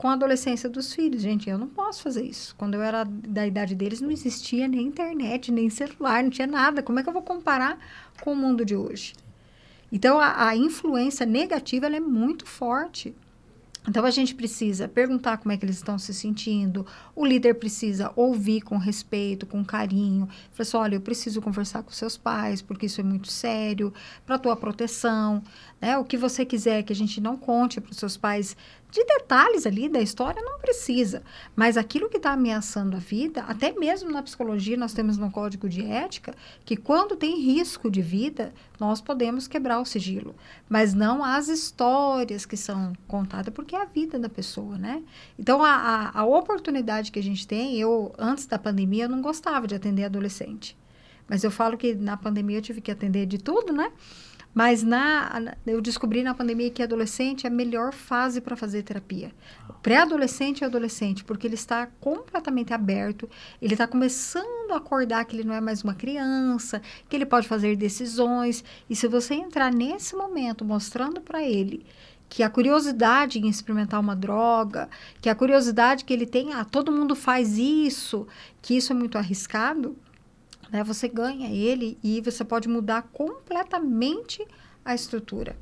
com a adolescência dos filhos. Gente, eu não posso fazer isso. Quando eu era da idade deles, não existia nem internet, nem celular, não tinha nada. Como é que eu vou comparar com o mundo de hoje? Então, a, a influência negativa é muito forte. Então a gente precisa perguntar como é que eles estão se sentindo. O líder precisa ouvir com respeito, com carinho. Falar assim, olha, eu preciso conversar com seus pais porque isso é muito sério para tua proteção, né? O que você quiser que a gente não conte para os seus pais de detalhes ali da história não precisa, mas aquilo que está ameaçando a vida, até mesmo na psicologia nós temos no código de ética que quando tem risco de vida nós podemos quebrar o sigilo, mas não as histórias que são contadas porque é a vida da pessoa, né? Então a, a, a oportunidade que a gente tem, eu antes da pandemia eu não gostava de atender adolescente, mas eu falo que na pandemia eu tive que atender de tudo, né? Mas na, eu descobri na pandemia que adolescente é a melhor fase para fazer terapia. Pré-adolescente e adolescente, porque ele está completamente aberto, ele está começando a acordar que ele não é mais uma criança, que ele pode fazer decisões. E se você entrar nesse momento mostrando para ele que a curiosidade em experimentar uma droga, que a curiosidade que ele tem, ah, todo mundo faz isso, que isso é muito arriscado, né? Você ganha ele e você pode mudar completamente a estrutura.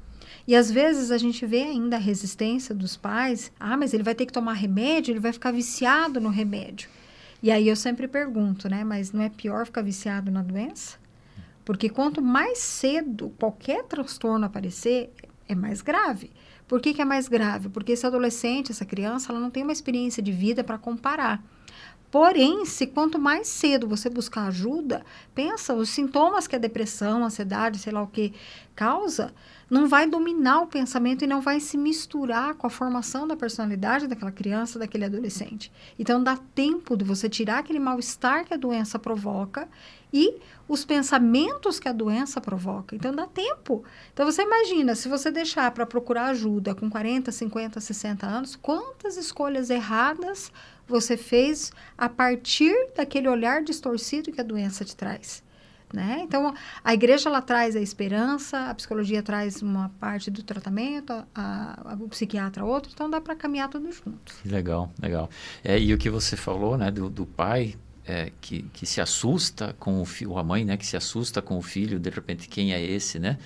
E às vezes a gente vê ainda a resistência dos pais. Ah, mas ele vai ter que tomar remédio, ele vai ficar viciado no remédio. E aí eu sempre pergunto, né? Mas não é pior ficar viciado na doença? Porque quanto mais cedo qualquer transtorno aparecer, é mais grave. Por que, que é mais grave? Porque esse adolescente, essa criança, ela não tem uma experiência de vida para comparar. Porém, se quanto mais cedo você buscar ajuda, pensa, os sintomas que a depressão, a ansiedade, sei lá o que causa, não vai dominar o pensamento e não vai se misturar com a formação da personalidade daquela criança, daquele adolescente. Então dá tempo de você tirar aquele mal-estar que a doença provoca e os pensamentos que a doença provoca. Então dá tempo. Então você imagina, se você deixar para procurar ajuda com 40, 50, 60 anos, quantas escolhas erradas você fez a partir daquele olhar distorcido que a doença te traz. Né? Então, a igreja ela traz a esperança, a psicologia traz uma parte do tratamento, a, a, o psiquiatra outra, então dá para caminhar tudo junto. Legal, legal. É, e o que você falou né, do, do pai é, que, que se assusta com o filho, a mãe né, que se assusta com o filho, de repente, quem é esse, né?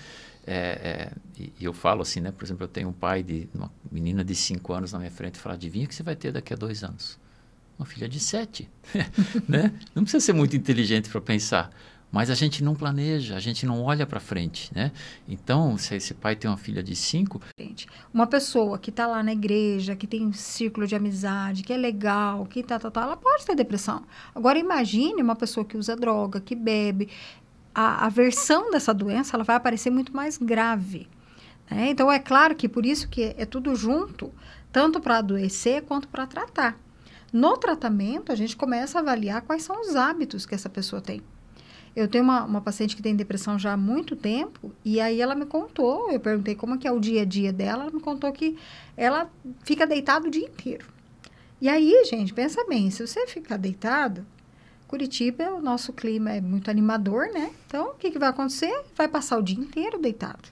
é, é, e, e, eu falo assim, né? Por exemplo, eu tenho um pai de uma menina de 5 anos na minha frente e fala, adivinha que você vai ter daqui a dois anos? Uma filha de 7, né? Não precisa ser muito inteligente para pensar. Mas a gente não planeja, a gente não olha para frente, né? Então, se esse pai tem uma filha de cinco... Uma pessoa que está lá na igreja, que tem um círculo de amizade, que é legal, que tá, tá, tá, ela pode ter depressão. Agora, imagine uma pessoa que usa droga, que bebe. A, a versão dessa doença, ela vai aparecer muito mais grave. Né? Então, é claro que por isso que é tudo junto, tanto para adoecer quanto para tratar. No tratamento, a gente começa a avaliar quais são os hábitos que essa pessoa tem. Eu tenho uma, uma paciente que tem depressão já há muito tempo, e aí ela me contou, eu perguntei como é que é o dia a dia dela, ela me contou que ela fica deitada o dia inteiro. E aí, gente, pensa bem, se você ficar deitado, Curitiba, o nosso clima é muito animador, né? Então, o que, que vai acontecer? Vai passar o dia inteiro deitado.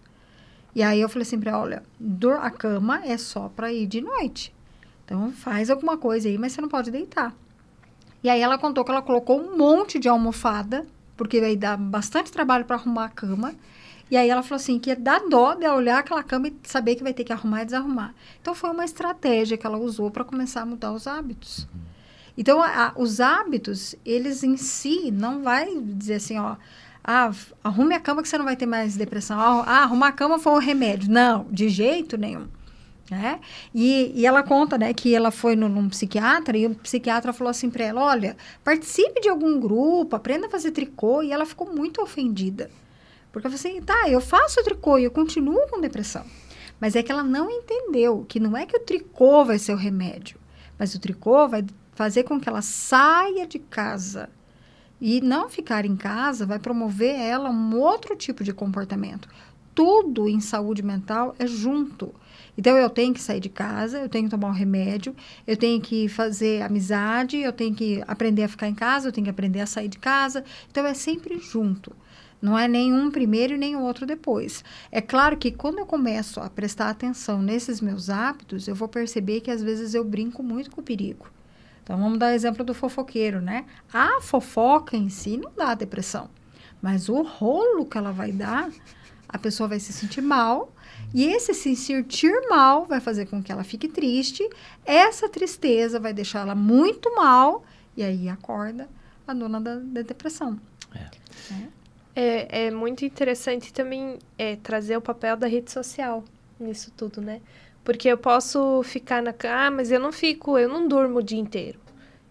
E aí eu falei assim para ela, olha, a cama é só para ir de noite. Então, faz alguma coisa aí, mas você não pode deitar. E aí ela contou que ela colocou um monte de almofada porque vai dar bastante trabalho para arrumar a cama. E aí ela falou assim, que dá dó de olhar aquela cama e saber que vai ter que arrumar e desarrumar. Então foi uma estratégia que ela usou para começar a mudar os hábitos. Então a, os hábitos, eles em si não vai dizer assim, ó, ah, arrume a cama que você não vai ter mais depressão. Ah, arrumar a cama foi um remédio. Não, de jeito nenhum. Né? E, e ela conta né, que ela foi no, num psiquiatra e o psiquiatra falou assim para ela: olha, participe de algum grupo, aprenda a fazer tricô. E ela ficou muito ofendida. Porque eu falei assim: tá, eu faço tricô e eu continuo com depressão. Mas é que ela não entendeu que não é que o tricô vai ser o remédio, mas o tricô vai fazer com que ela saia de casa. E não ficar em casa vai promover ela um outro tipo de comportamento. Tudo em saúde mental é junto. Então eu tenho que sair de casa, eu tenho que tomar um remédio, eu tenho que fazer amizade, eu tenho que aprender a ficar em casa, eu tenho que aprender a sair de casa. Então é sempre junto. Não é nenhum primeiro e nem o outro depois. É claro que quando eu começo a prestar atenção nesses meus hábitos, eu vou perceber que às vezes eu brinco muito com o perigo. Então vamos dar o exemplo do fofoqueiro, né? A fofoca em si não dá depressão, mas o rolo que ela vai dar, a pessoa vai se sentir mal e esse se sentir mal vai fazer com que ela fique triste. Essa tristeza vai deixar ela muito mal. E aí acorda a dona da, da depressão. É. É. é. muito interessante também é, trazer o papel da rede social nisso tudo, né? Porque eu posso ficar na cama, ah, mas eu não fico, eu não durmo o dia inteiro.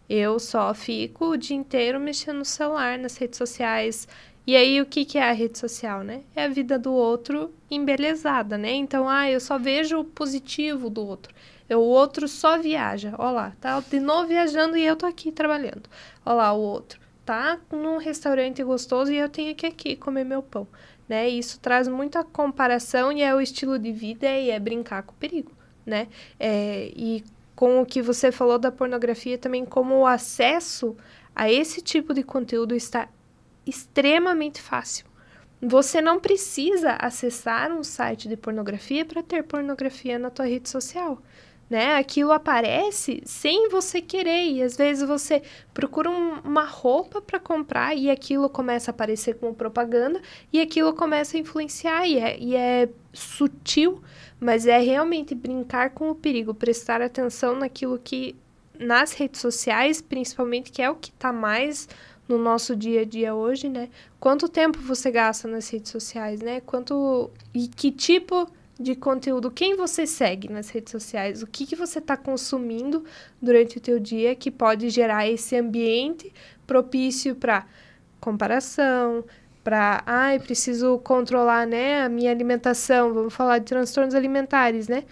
Eu só fico o dia inteiro mexendo no celular, nas redes sociais, e aí, o que, que é a rede social, né? É a vida do outro embelezada, né? Então, ah, eu só vejo o positivo do outro. O outro só viaja. Olha lá, tá de novo viajando e eu tô aqui trabalhando. Olha lá, o outro tá num restaurante gostoso e eu tenho que aqui comer meu pão, né? Isso traz muita comparação e é o estilo de vida e é brincar com o perigo, né? É, e com o que você falou da pornografia também, como o acesso a esse tipo de conteúdo está extremamente fácil. Você não precisa acessar um site de pornografia para ter pornografia na tua rede social. Né? Aquilo aparece sem você querer e às vezes você procura um, uma roupa para comprar e aquilo começa a aparecer como propaganda e aquilo começa a influenciar e é, e é sutil, mas é realmente brincar com o perigo, prestar atenção naquilo que nas redes sociais, principalmente, que é o que está mais no nosso dia a dia hoje, né? Quanto tempo você gasta nas redes sociais, né? Quanto e que tipo de conteúdo, quem você segue nas redes sociais, o que, que você está consumindo durante o teu dia que pode gerar esse ambiente propício para comparação, para, ai, preciso controlar, né, a minha alimentação, vamos falar de transtornos alimentares, né?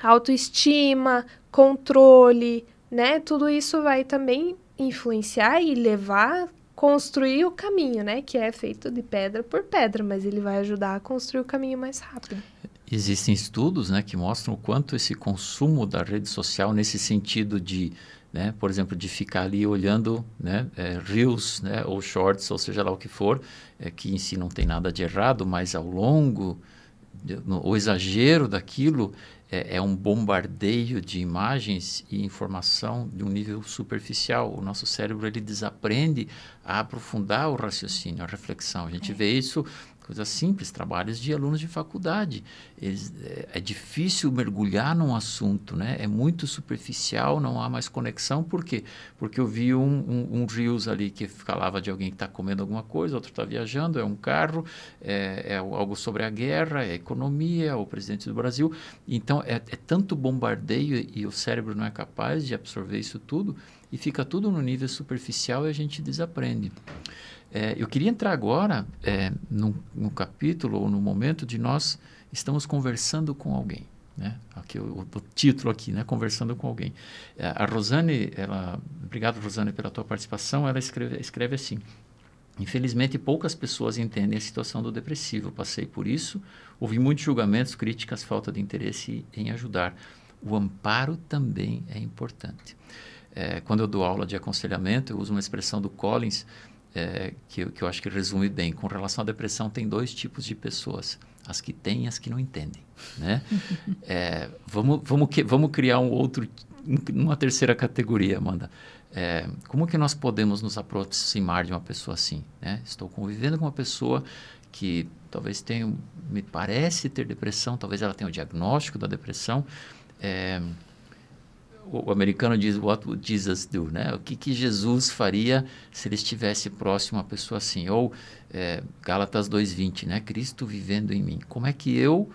Autoestima, controle, né? Tudo isso vai também influenciar e levar, construir o caminho, né? Que é feito de pedra por pedra, mas ele vai ajudar a construir o caminho mais rápido. Existem estudos, né, que mostram o quanto esse consumo da rede social nesse sentido de, né, por exemplo, de ficar ali olhando, né, é, reels, né, ou shorts, ou seja lá o que for, é, que em si não tem nada de errado, mas ao longo, no, o exagero daquilo é, é, um bombardeio de imagens e informação de um nível superficial. O nosso cérebro ele desaprende a aprofundar o raciocínio, a reflexão. A gente é. vê isso coisas simples, trabalhos de alunos de faculdade. Eles, é, é, difícil mergulhar num assunto, né? É muito superficial, não há mais conexão. Por quê? Porque eu vi um, um, um Reels ali que falava de alguém que está comendo alguma coisa, outro está viajando, é um carro, é, é, algo sobre a guerra, é a economia, é o presidente do Brasil. Então, é, é tanto bombardeio e o cérebro não é capaz de absorver isso tudo e fica tudo no nível superficial e a gente desaprende. É, eu queria entrar agora é, no, no, capítulo ou no momento de nós estamos conversando com alguém. Né? Aqui o, o título aqui, né? Conversando com alguém. É, a Rosane, ela, obrigado Rosane pela tua participação. Ela escreve, escreve assim: Infelizmente, poucas pessoas entendem a situação do depressivo. Passei por isso, ouvi muitos julgamentos, críticas, falta de interesse em ajudar. O amparo também é importante. É, quando eu dou aula de aconselhamento, eu uso uma expressão do Collins é, que, que eu acho que resume bem. Com relação à depressão, tem dois tipos de pessoas: as que têm e as que não entendem. Né? é, vamos, vamos, vamos criar um outro, uma terceira categoria, Amanda. É, como que nós podemos nos aproximar de uma pessoa assim? Né? Estou convivendo com uma pessoa que talvez tenha, me parece ter depressão, talvez ela tenha o diagnóstico da depressão. É, o americano diz what would Jesus do, né? O que, que Jesus faria se ele estivesse próximo a uma pessoa assim? Ou é, Gálatas 2:20, né? Cristo vivendo em mim. Como é que eu,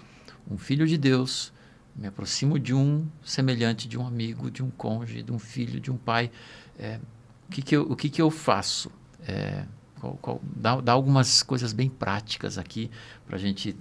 um filho de Deus, me aproximo de um semelhante, de um amigo, de um cônjuge, de um filho, de um pai? É, o que que eu, o que que eu faço? É, qual, qual, dá, dá algumas coisas bem práticas aqui para a gente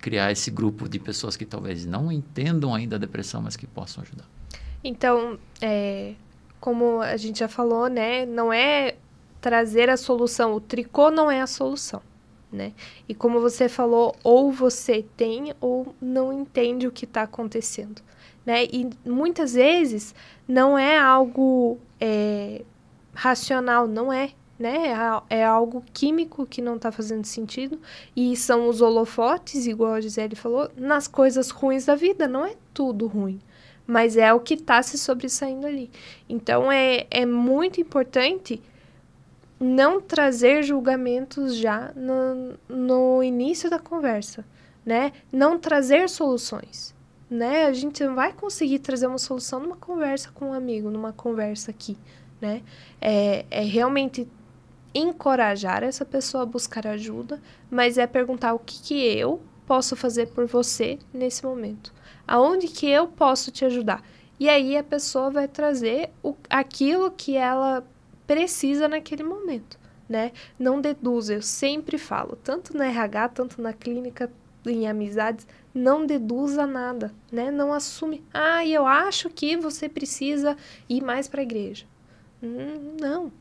criar esse grupo de pessoas que talvez não entendam ainda a depressão, mas que possam ajudar. Então, é, como a gente já falou, né, não é trazer a solução, o tricô não é a solução, né? E como você falou, ou você tem ou não entende o que está acontecendo, né? E muitas vezes não é algo é, racional, não é, né? É, é algo químico que não está fazendo sentido e são os holofotes, igual a Gisele falou, nas coisas ruins da vida, não é tudo ruim mas é o que está se sobressaindo ali. Então é, é muito importante não trazer julgamentos já no, no início da conversa, né? Não trazer soluções, né? A gente não vai conseguir trazer uma solução numa conversa com um amigo, numa conversa aqui, né? É, é realmente encorajar essa pessoa a buscar ajuda, mas é perguntar o que, que eu posso fazer por você nesse momento. Aonde que eu posso te ajudar? E aí a pessoa vai trazer o, aquilo que ela precisa naquele momento, né? Não deduza, eu sempre falo, tanto na RH, tanto na clínica, em amizades, não deduza nada, né? Não assume, ah, eu acho que você precisa ir mais para a igreja. Hum, não.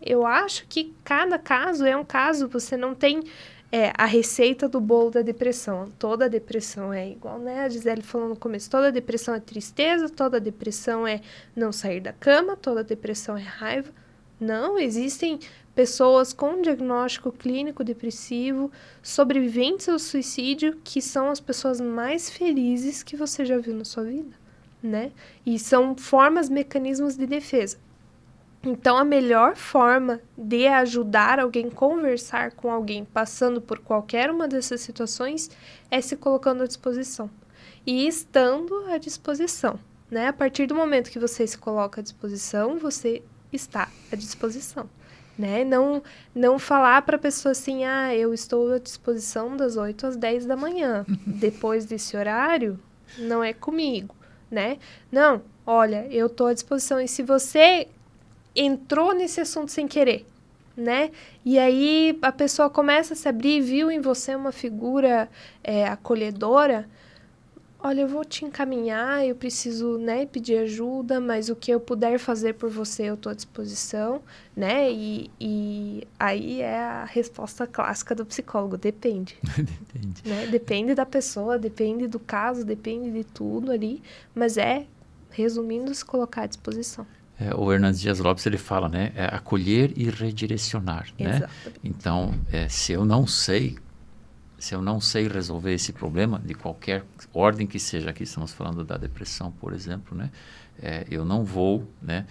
Eu acho que cada caso é um caso, você não tem é a receita do bolo da depressão. Toda depressão é igual, né? A Gisele falou no começo: toda depressão é tristeza, toda depressão é não sair da cama, toda depressão é raiva. Não, existem pessoas com diagnóstico clínico depressivo, sobreviventes ao suicídio, que são as pessoas mais felizes que você já viu na sua vida, né? E são formas, mecanismos de defesa. Então, a melhor forma de ajudar alguém, conversar com alguém passando por qualquer uma dessas situações é se colocando à disposição e estando à disposição. Né? A partir do momento que você se coloca à disposição, você está à disposição. Né? Não, não falar para a pessoa assim, ah, eu estou à disposição das 8 às 10 da manhã. Depois desse horário, não é comigo, né? Não, olha, eu estou à disposição. E se você entrou nesse assunto sem querer, né? E aí a pessoa começa a se abrir, viu em você uma figura é, acolhedora. Olha, eu vou te encaminhar, eu preciso, né, pedir ajuda, mas o que eu puder fazer por você, eu estou à disposição, né? E, e aí é a resposta clássica do psicólogo, depende. depende. Né? Depende da pessoa, depende do caso, depende de tudo ali, mas é, resumindo, se colocar à disposição. É, o Hernandes Dias Lopes ele fala, né, é acolher e redirecionar, né? Então, é, se eu não sei, se eu não sei resolver esse problema de qualquer ordem que seja, aqui estamos falando da depressão, por exemplo, né? É, eu não vou, né,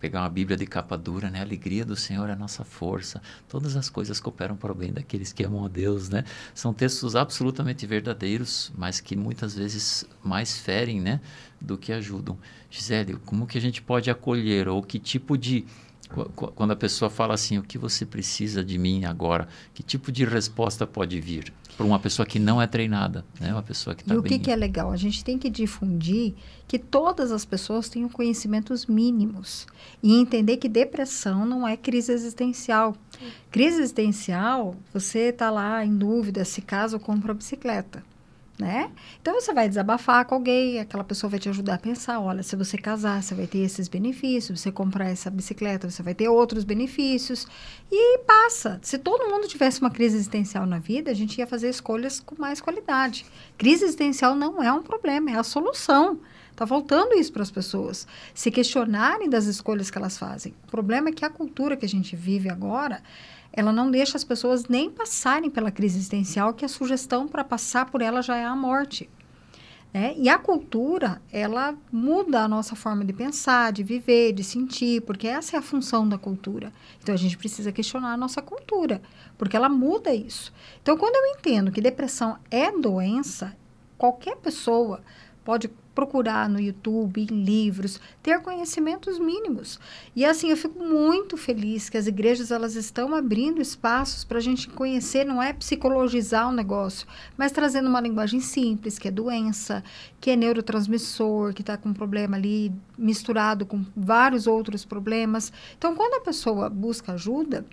pegar uma Bíblia de capa dura, né? A alegria do Senhor é a nossa força. Todas as coisas cooperam para o bem daqueles que amam a Deus, né? São textos absolutamente verdadeiros, mas que muitas vezes mais ferem, né? Do que ajudam. Gisele, como que a gente pode acolher ou que tipo de quando a pessoa fala assim, o que você precisa de mim agora? Que tipo de resposta pode vir para uma pessoa que não é treinada, né? Uma pessoa que está E o bem... que, que é legal? A gente tem que difundir que todas as pessoas tenham conhecimentos mínimos e entender que depressão não é crise existencial. Crise existencial, você está lá em dúvida se caso compra a bicicleta né? Então você vai desabafar com alguém, aquela pessoa vai te ajudar a pensar, olha, se você casar, você vai ter esses benefícios, se você comprar essa bicicleta, você vai ter outros benefícios e passa. Se todo mundo tivesse uma crise existencial na vida, a gente ia fazer escolhas com mais qualidade. Crise existencial não é um problema, é a solução. Está faltando isso para as pessoas se questionarem das escolhas que elas fazem. O problema é que a cultura que a gente vive agora ela não deixa as pessoas nem passarem pela crise existencial, que a sugestão para passar por ela já é a morte. Né? E a cultura, ela muda a nossa forma de pensar, de viver, de sentir, porque essa é a função da cultura. Então a gente precisa questionar a nossa cultura, porque ela muda isso. Então, quando eu entendo que depressão é doença, qualquer pessoa pode procurar no YouTube, livros, ter conhecimentos mínimos. E assim, eu fico muito feliz que as igrejas elas estão abrindo espaços para a gente conhecer, não é psicologizar o negócio, mas trazendo uma linguagem simples, que é doença, que é neurotransmissor, que está com um problema ali misturado com vários outros problemas. Então, quando a pessoa busca ajuda,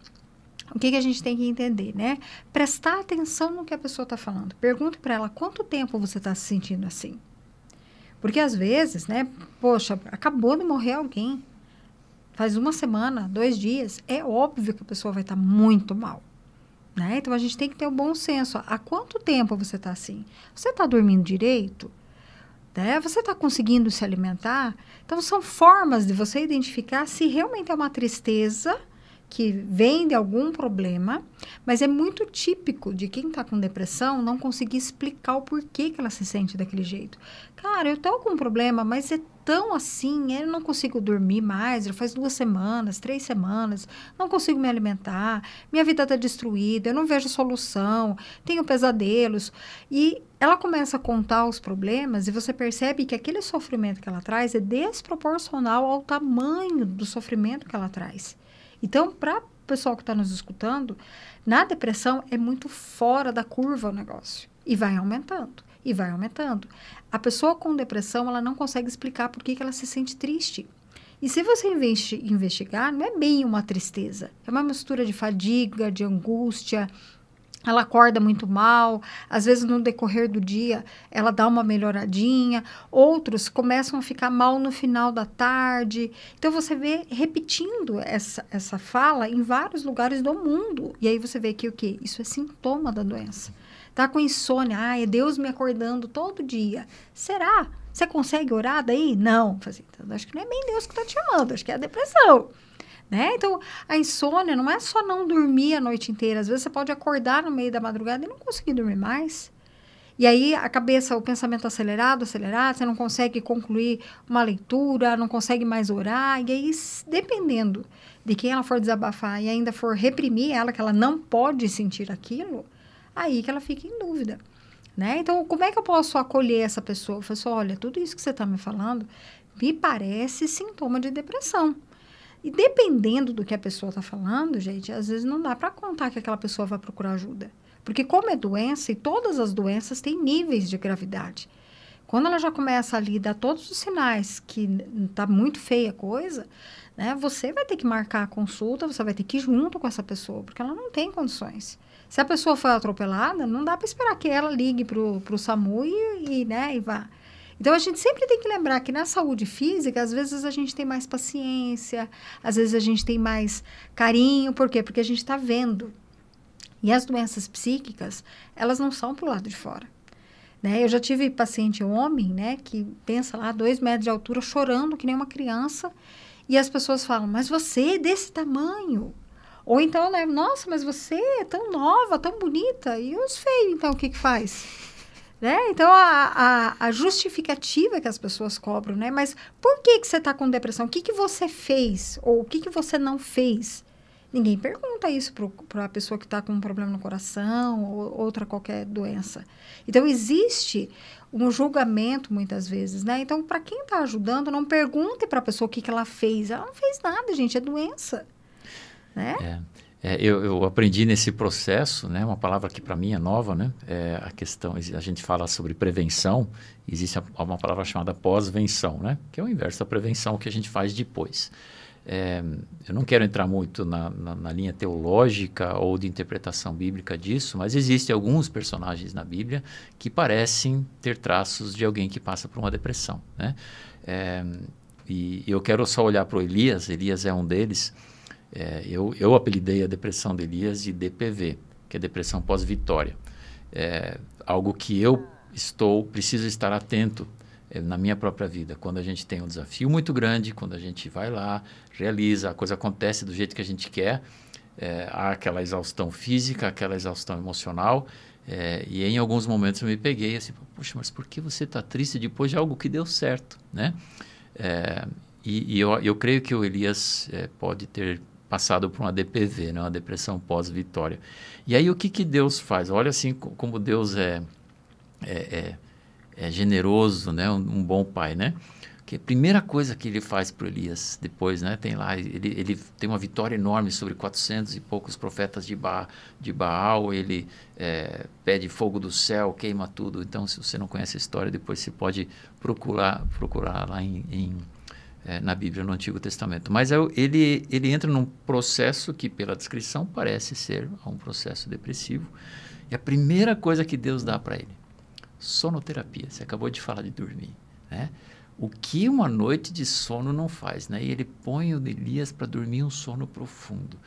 o que, que, a gente tem que entender, né? Prestar atenção no que a pessoa está falando. Pergunte para ela quanto tempo você está se sentindo assim. Porque às vezes, né, poxa, acabou de morrer alguém. Faz uma semana, dois dias, é óbvio que a pessoa vai estar tá muito mal. Né? Então a gente tem que ter o um bom senso. Há quanto tempo você está assim? Você está dormindo direito? Né? Você está conseguindo se alimentar? Então são formas de você identificar se realmente é uma tristeza que vem de algum problema, mas é muito típico de quem está com depressão não conseguir explicar o porquê que ela se sente daquele jeito. Cara, eu estou com um problema, mas é tão assim, eu não consigo dormir mais, já faz duas semanas, três semanas, não consigo me alimentar, minha vida está destruída, eu não vejo solução, tenho pesadelos. E ela começa a contar os problemas e você percebe que aquele sofrimento que ela traz é desproporcional ao tamanho do sofrimento que ela traz. Então, para o pessoal que está nos escutando, na depressão é muito fora da curva o negócio. E vai aumentando, e vai aumentando. A pessoa com depressão, ela não consegue explicar por que, que ela se sente triste. E se você investigar, não é bem uma tristeza. É uma mistura de fadiga, de angústia, ela acorda muito mal, às vezes no decorrer do dia ela dá uma melhoradinha, outros começam a ficar mal no final da tarde. Então você vê repetindo essa, essa fala em vários lugares do mundo. E aí você vê que o que? Isso é sintoma da doença. Tá com insônia, ah, é Deus me acordando todo dia. Será? Você consegue orar daí? Não. Assim, então, acho que não é bem Deus que está te chamando, acho que é a depressão. Né? Então, a insônia não é só não dormir a noite inteira. Às vezes você pode acordar no meio da madrugada e não conseguir dormir mais. E aí a cabeça, o pensamento acelerado, acelerado, você não consegue concluir uma leitura, não consegue mais orar. E aí, dependendo de quem ela for desabafar e ainda for reprimir ela, que ela não pode sentir aquilo, aí que ela fica em dúvida. Né? Então, como é que eu posso acolher essa pessoa? Eu falo assim, olha, tudo isso que você está me falando me parece sintoma de depressão. E dependendo do que a pessoa está falando, gente, às vezes não dá para contar que aquela pessoa vai procurar ajuda. Porque como é doença, e todas as doenças têm níveis de gravidade. Quando ela já começa ali a dar todos os sinais que está muito feia a coisa, né, você vai ter que marcar a consulta, você vai ter que ir junto com essa pessoa, porque ela não tem condições. Se a pessoa foi atropelada, não dá para esperar que ela ligue para o SAMU e, e, né, e vá. Então a gente sempre tem que lembrar que na saúde física, às vezes a gente tem mais paciência, às vezes a gente tem mais carinho, por quê? Porque a gente está vendo. E as doenças psíquicas, elas não são para o lado de fora. Né? Eu já tive paciente homem, né, que pensa lá, dois metros de altura, chorando que nem uma criança, e as pessoas falam, mas você é desse tamanho. Ou então, né, nossa, mas você é tão nova, tão bonita, e os feios, então, o que que faz? Né? Então, a, a, a, justificativa que as pessoas cobram, né? Mas por que, que você está com depressão? O que, que você fez? Ou o que, que você não fez? Ninguém pergunta isso para a pessoa que está com um problema no coração ou outra qualquer doença. Então, existe um julgamento muitas vezes, né? Então, para quem está ajudando, não pergunte para a pessoa o que, que ela fez. Ela não fez nada, gente, é doença. Né? É. É, eu, eu, aprendi nesse processo, né, uma palavra que para mim é nova, né, é a questão, a gente fala sobre prevenção, existe uma palavra chamada pós-venção, né, que é o inverso da prevenção que a gente faz depois. É, eu não quero entrar muito na, na, na, linha teológica ou de interpretação bíblica disso, mas existem alguns personagens na Bíblia que parecem ter traços de alguém que passa por uma depressão, né, é, e eu quero só olhar para o Elias, Elias é um deles, é, eu, eu apelidei a depressão de Elias de DPV, que é depressão pós-vitória. É algo que eu estou, preciso estar atento é, na minha própria vida. Quando a gente tem um desafio muito grande, quando a gente vai lá, realiza, a coisa acontece do jeito que a gente quer, é, há aquela exaustão física, aquela exaustão emocional, é, e em alguns momentos eu me peguei assim, puxa, mas por que você está triste depois de algo que deu certo, né? É, e, e eu, eu creio que o Elias é, pode ter passado por uma DPV, né, uma depressão pós-vitória. E aí o que, que Deus faz? Olha assim como Deus é, é, é, é generoso, né, um, um, bom pai, né? Que a primeira coisa que ele faz para Elias depois, né, tem lá, ele, ele tem uma vitória enorme sobre 400 e poucos profetas de, ba, de Baal, ele é, pede fogo do céu, queima tudo. Então, se você não conhece a história, depois você pode procurar, procurar lá em, em é, na Bíblia, no Antigo Testamento. Mas é ele, ele entra num processo que, pela descrição, parece ser um processo depressivo. E a primeira coisa que Deus dá para ele, sonoterapia. Você acabou de falar de dormir, né? O que uma noite de sono não faz, né? E ele põe o Elias para dormir um sono profundo.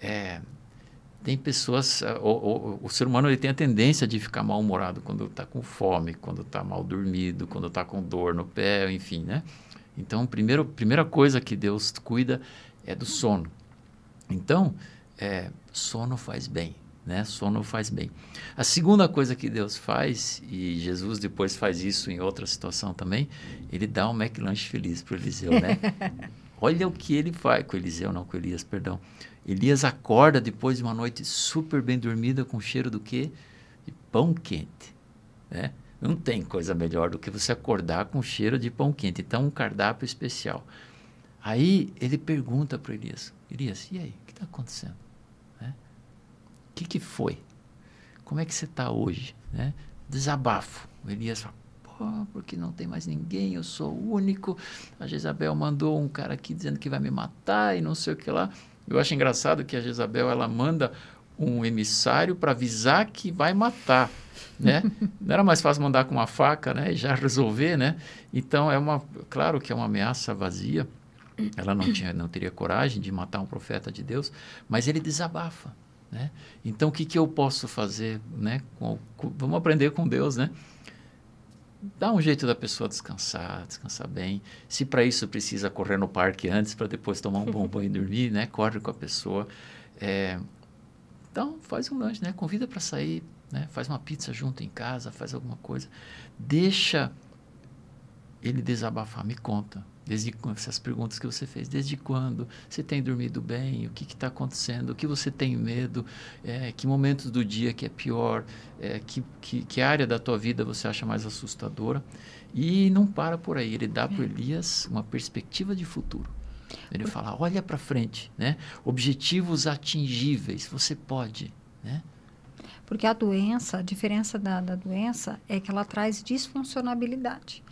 É, tem pessoas, o, o, o, ser humano ele tem a tendência de ficar mal-humorado quando está com fome, quando está mal dormido, quando está com dor no pé, enfim, né? Então, primeiro, primeira coisa que Deus cuida é do sono. Então, é, sono faz bem, né? Sono faz bem. A segunda coisa que Deus faz, e Jesus depois faz isso em outra situação também, ele dá um McLanche feliz para Eliseu, né? Olha o que ele faz com Eliseu, não com Elias, perdão. Elias acorda depois de uma noite super bem dormida com cheiro do quê? De pão quente, né? Não tem coisa melhor do que você acordar com cheiro de pão quente. Então, um cardápio especial. Aí ele pergunta para Elias: Elias, e aí? O que está acontecendo? Né? O que, que foi? Como é que você está hoje? Né? Desabafo. O Elias fala: Pô, porque não tem mais ninguém, eu sou o único. A Jezabel mandou um cara aqui dizendo que vai me matar e não sei o que lá. Eu acho engraçado que a Jezabel ela manda um emissário para avisar que vai matar né? Não era mais fácil mandar com uma faca, né? E já resolver, né? Então é uma, claro que é uma ameaça vazia. Ela não tinha, não teria coragem de matar um profeta de Deus, mas ele desabafa, né? Então o que que eu posso fazer, né? Com, com, vamos aprender com Deus, né? Dá um jeito da pessoa descansar, descansar bem. Se para isso precisa correr no parque antes para depois tomar um bom banho e dormir, né? Corre com a pessoa. É, então faz um lanche, né? Convida para sair, né? Faz uma pizza junto em casa, faz alguma coisa. Deixa ele desabafar, me conta. Desde essas perguntas que você fez, desde quando você tem dormido bem, o que está acontecendo, o que você tem medo, é, que momentos do dia que é pior, é, que, que, que, área da tua vida você acha mais assustadora. E não para por aí, ele dá para é. Elias uma perspectiva de futuro. Ele fala, olha para frente, né? objetivos atingíveis, você pode. Né? Porque a doença, a diferença da, da doença é que ela traz disfuncionabilidade.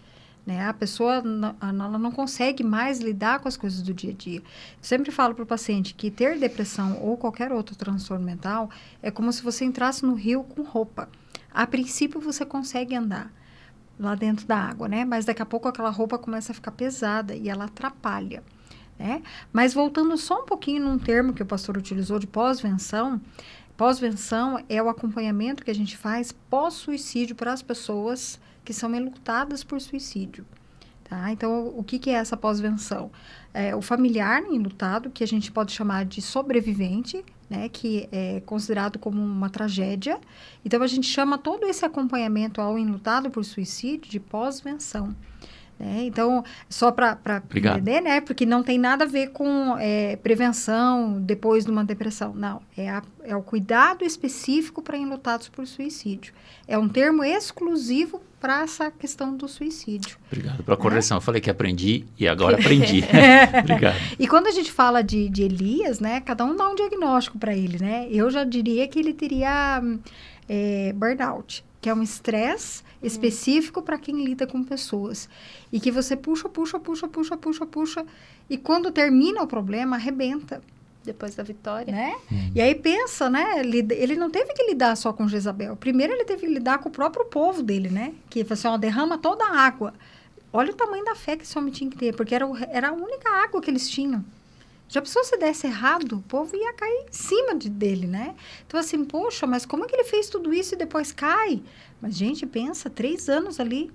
Né? A pessoa ela não consegue mais lidar com as coisas do dia a dia. Eu sempre falo para o paciente que ter depressão ou qualquer outro transtorno mental é como se você entrasse no rio com roupa. A princípio você consegue andar lá dentro da água, né? Mas daqui a pouco aquela roupa começa a ficar pesada e ela atrapalha. Né? Mas voltando só um pouquinho num termo que o pastor utilizou de pós-venção, Pós-venção é o acompanhamento que a gente faz pós-suicídio para as pessoas que são enlutadas por suicídio. Tá? Então, o que, que é essa pós-venção? É, o familiar enlutado, que a gente pode chamar de sobrevivente, né, que é considerado como uma tragédia. Então, a gente chama todo esse acompanhamento ao enlutado por suicídio de pós-venção. Né? Então, só para entender, né? Porque não tem nada a ver com é, prevenção depois de uma depressão. Não, é, a, é o cuidado específico para enlutados por suicídio. É um termo exclusivo para essa questão do suicídio. Obrigado pela correção. Eu falei que aprendi e agora aprendi. Obrigado. E quando a gente fala de, de Elias, né? Cada um dá um diagnóstico para ele, né? Eu já diria que ele teria é, burnout, que é um estresse específico para quem lida com pessoas. E que você puxa, puxa, puxa, puxa, puxa, puxa. E quando termina o problema, arrebenta. Depois da vitória. Né? Hum. E aí pensa, né? Ele não teve que lidar só com Jezabel. Primeiro ele teve que lidar com o próprio povo dele, né? Que assim, ó, derrama toda a água. Olha o tamanho da fé que esse homem tinha que ter, porque era, o, era a única água que eles tinham. Já pensou se desse errado? O povo ia cair em cima de, dele, né? Então, assim, poxa, mas como é que ele fez tudo isso e depois cai? Mas, gente, pensa, três anos ali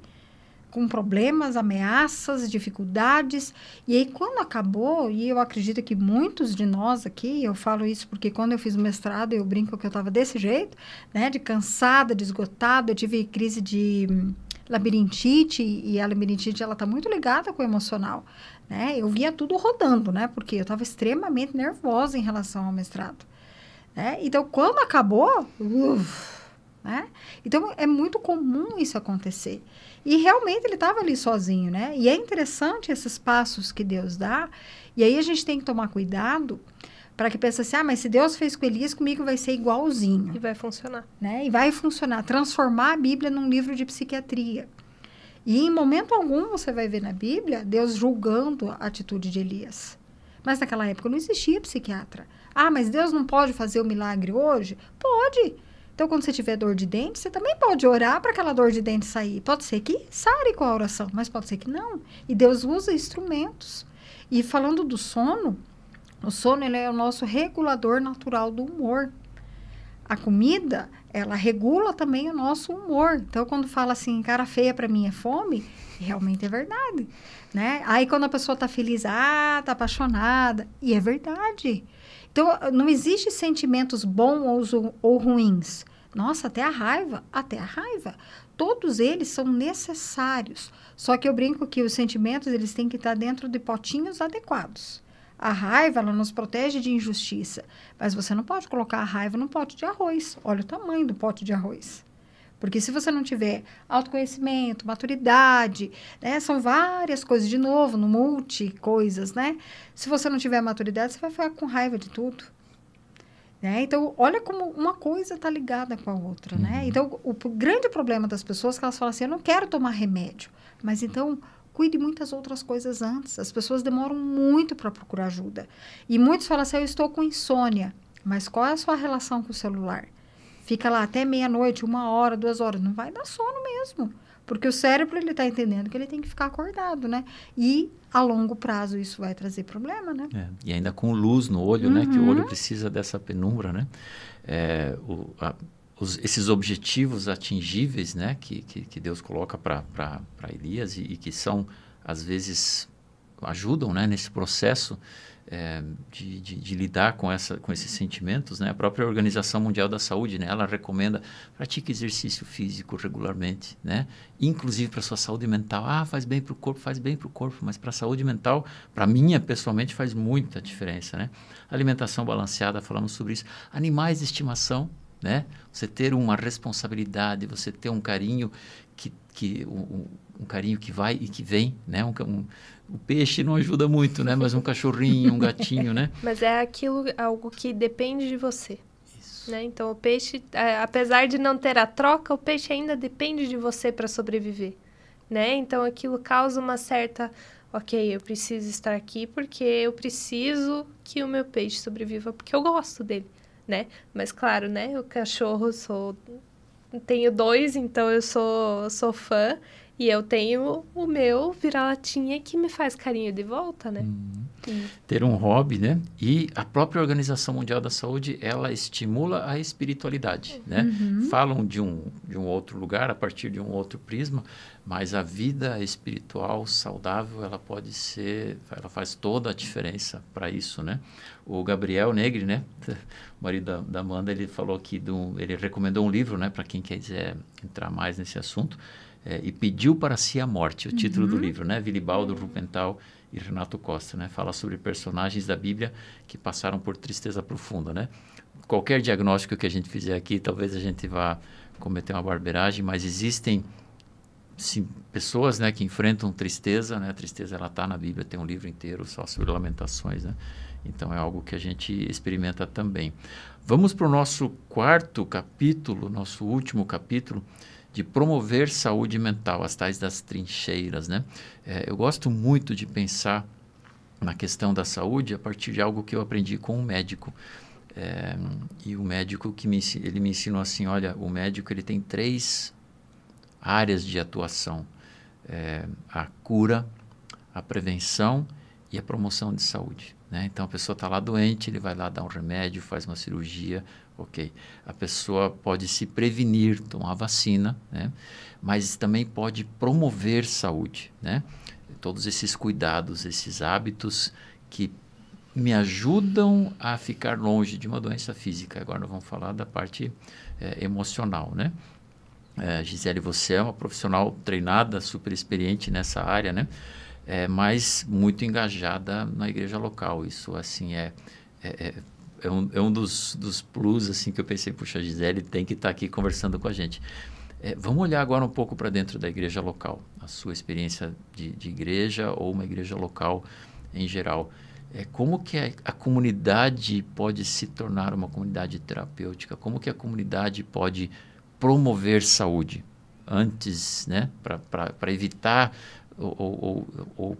com problemas, ameaças, dificuldades. E aí, quando acabou, e eu acredito que muitos de nós aqui, eu falo isso porque quando eu fiz o mestrado, eu brinco que eu estava desse jeito, né? De cansada, de esgotada, eu tive crise de labirintite, e a labirintite, ela está muito ligada com o emocional né? Eu via tudo rodando, né? Porque eu estava extremamente nervosa em relação ao mestrado. Né? Então, quando acabou, uf, né? Então, é muito comum isso acontecer. E realmente ele estava ali sozinho, né? E é interessante esses passos que Deus dá. E aí a gente tem que tomar cuidado para que pense assim, ah, mas se Deus fez com Elias, comigo vai ser igualzinho. E vai funcionar. Né? E vai funcionar. Transformar a Bíblia num livro de psiquiatria. E em momento algum você vai ver na Bíblia Deus julgando a atitude de Elias. Mas naquela época não existia psiquiatra. Ah, mas Deus não pode fazer o milagre hoje? Pode. Então, quando você tiver dor de dente, você também pode orar para aquela dor de dente sair. Pode ser que sare com a oração, mas pode ser que não. E Deus usa instrumentos. E falando do sono, o sono é o nosso regulador natural do humor. A comida ela regula também o nosso humor. Então, quando fala assim, cara feia para mim é fome, realmente é verdade, né? Aí, quando a pessoa tá feliz, ah, tá apaixonada, e é verdade. Então, não existe sentimentos bons ou, ou ruins. Nossa, até a raiva, até a raiva. Todos eles são necessários. Só que eu brinco que os sentimentos, eles têm que estar dentro de potinhos adequados. A raiva, ela nos protege de injustiça. Mas você não pode colocar a raiva num pote de arroz. Olha o tamanho do pote de arroz. Porque se você não tiver autoconhecimento, maturidade, né? São várias coisas, de novo, no multi coisas, né? Se você não tiver maturidade, você vai ficar com raiva de tudo. Né? Então, olha como uma coisa está ligada com a outra, né? uhum. né? Então, o, o grande problema das pessoas é que elas falam assim, eu não quero tomar remédio. Mas então, cuide muitas outras coisas antes. As pessoas demoram muito para procurar ajuda. E muitos falam assim: eu estou com insônia. Mas qual é a sua relação com o celular? Fica lá até meia-noite, uma hora, duas horas. Não vai dar sono mesmo. Porque o cérebro ele está entendendo que ele tem que ficar acordado, né? E a longo prazo isso vai trazer problema, né? É, e ainda com luz no olho, uhum. né? Que o olho uhum. precisa dessa penumbra, né? É, o, a, os, esses objetivos atingíveis né, que, que, que Deus coloca para Elias e, e, que são, às vezes, ajudam né, nesse processo é, de, de, de, lidar com, essa, com esses sentimentos. Né? A própria Organização Mundial da Saúde, né, ela recomenda pratique exercício físico regularmente, né? inclusive para sua saúde mental. Ah, faz bem para o corpo, faz bem para o corpo, mas para a saúde mental, para mim, pessoalmente, faz muita diferença. Né? Alimentação balanceada, falamos sobre isso. Animais de estimação, né? Você ter uma responsabilidade, você ter um carinho que, que um, um carinho que vai e que vem, né? Um, um, o peixe não ajuda muito, né? Mas um cachorrinho, um gatinho, né? Mas é aquilo, algo que depende de você. Né? Então, o peixe, é, apesar de não ter a troca, o peixe ainda depende de você para sobreviver, né? Então, aquilo causa uma certa, ok, eu preciso estar aqui porque eu preciso que o meu peixe sobreviva porque eu gosto dele né? Mas claro, né? O cachorro sou tenho dois, então eu sou sou fã e eu tenho o meu vira-latinha que me faz carinho de volta, né? Uhum. ter um hobby, né? E a própria Organização Mundial da Saúde, ela estimula a espiritualidade, né? Uhum. Falam de um, de um outro lugar, a partir de um outro prisma, mas a vida espiritual saudável, ela pode ser, ela faz toda a diferença para isso, né? O Gabriel Negri, né? O marido da, da Amanda, ele falou que do, ele recomendou um livro, né? Para quem quiser entrar mais nesse assunto, é, e pediu para si a morte, o título do livro, né? Vilibaldo Rupental e Renato Costa, né? Fala sobre personagens da Bíblia que passaram por tristeza profunda, né? Qualquer diagnóstico que a gente fizer aqui, talvez a gente vá cometer uma barbeiragem, mas existem sim, pessoas, né, que enfrentam tristeza, né? A tristeza ela está na Bíblia, tem um livro inteiro só sobre lamentações, né? Então é algo que a gente experimenta também. Vamos para o nosso quarto capítulo, nosso último capítulo de promover saúde mental, as tais das trincheiras, né? É, eu gosto muito de pensar na questão da saúde a partir de algo que eu aprendi com um médico. É, e o médico que me, ele me ensinou assim, olha, o médico ele tem três áreas de atuação. É, a cura, a prevenção e a promoção de saúde. Né? Então a pessoa está lá doente, ele vai lá dar um remédio, faz uma cirurgia, ok. A pessoa pode se prevenir, tomar vacina, né? mas também pode promover saúde. Né? Todos esses cuidados, esses hábitos que me ajudam a ficar longe de uma doença física. Agora vamos falar da parte é, emocional, né? É, Gisele, você é uma profissional treinada, super experiente nessa área, né? É, mas muito engajada na igreja local. Isso, assim, é, é, é um, é um dos, dos plus, assim, que eu pensei, puxa, a Gisele tem que estar tá aqui conversando com a gente. É, vamos olhar agora um pouco para dentro da igreja local, a sua experiência de, de igreja ou uma igreja local em geral é, como que a, comunidade pode se tornar uma comunidade terapêutica? Como que a comunidade pode promover saúde antes, né, para evitar ou, ou, ou,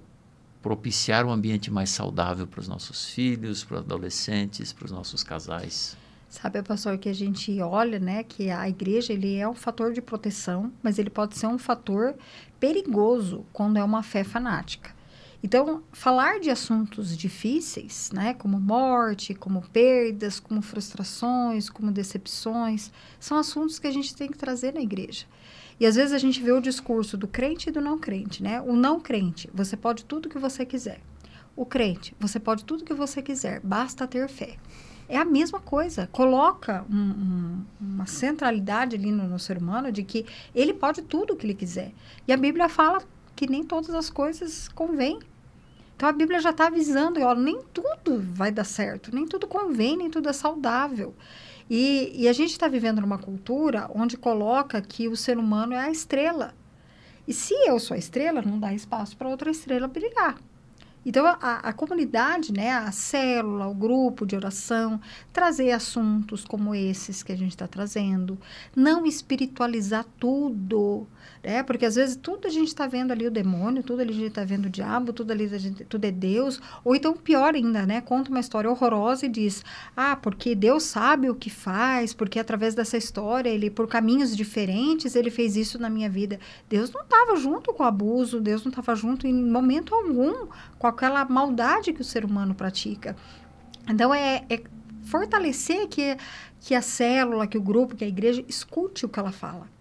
propiciar um ambiente mais saudável para os nossos filhos, para os adolescentes, para os nossos casais? Sabe, pastor, que a gente olha, né, que a igreja ele é um fator de proteção, mas ele pode ser um fator perigoso quando é uma fé fanática. Então, falar de assuntos difíceis, né, como morte, como perdas, como frustrações, como decepções, são assuntos que a gente tem que trazer na igreja. E às vezes a gente vê o discurso do crente e do não crente, né? O não crente, você pode tudo que você quiser. O crente, você pode tudo que você quiser, basta ter fé. É a mesma coisa. Coloca um, um, uma centralidade ali no, no ser humano de que ele pode tudo o que ele quiser. E a Bíblia fala que nem todas as coisas convêm então a Bíblia já está avisando, ó, nem tudo vai dar certo, nem tudo convém, nem tudo é saudável. E, e a gente está vivendo numa cultura onde coloca que o ser humano é a estrela. E se eu sou a estrela, não dá espaço para outra estrela brilhar. Então, a, a, comunidade, né, a célula, o grupo de oração, trazer assuntos como esses que a gente está trazendo, não espiritualizar tudo, é, porque às vezes tudo a gente está vendo ali o demônio, tudo ali a gente está vendo o diabo, tudo ali gente, tudo é Deus. Ou então, pior ainda, né? Conta uma história horrorosa e diz: Ah, porque Deus sabe o que faz, porque através dessa história, ele, por caminhos diferentes, ele fez isso na minha vida. Deus não estava junto com o abuso, Deus não estava junto em momento algum com aquela maldade que o ser humano pratica. Então, é, é fortalecer que, que a célula, que o grupo, que a igreja escute o que ela fala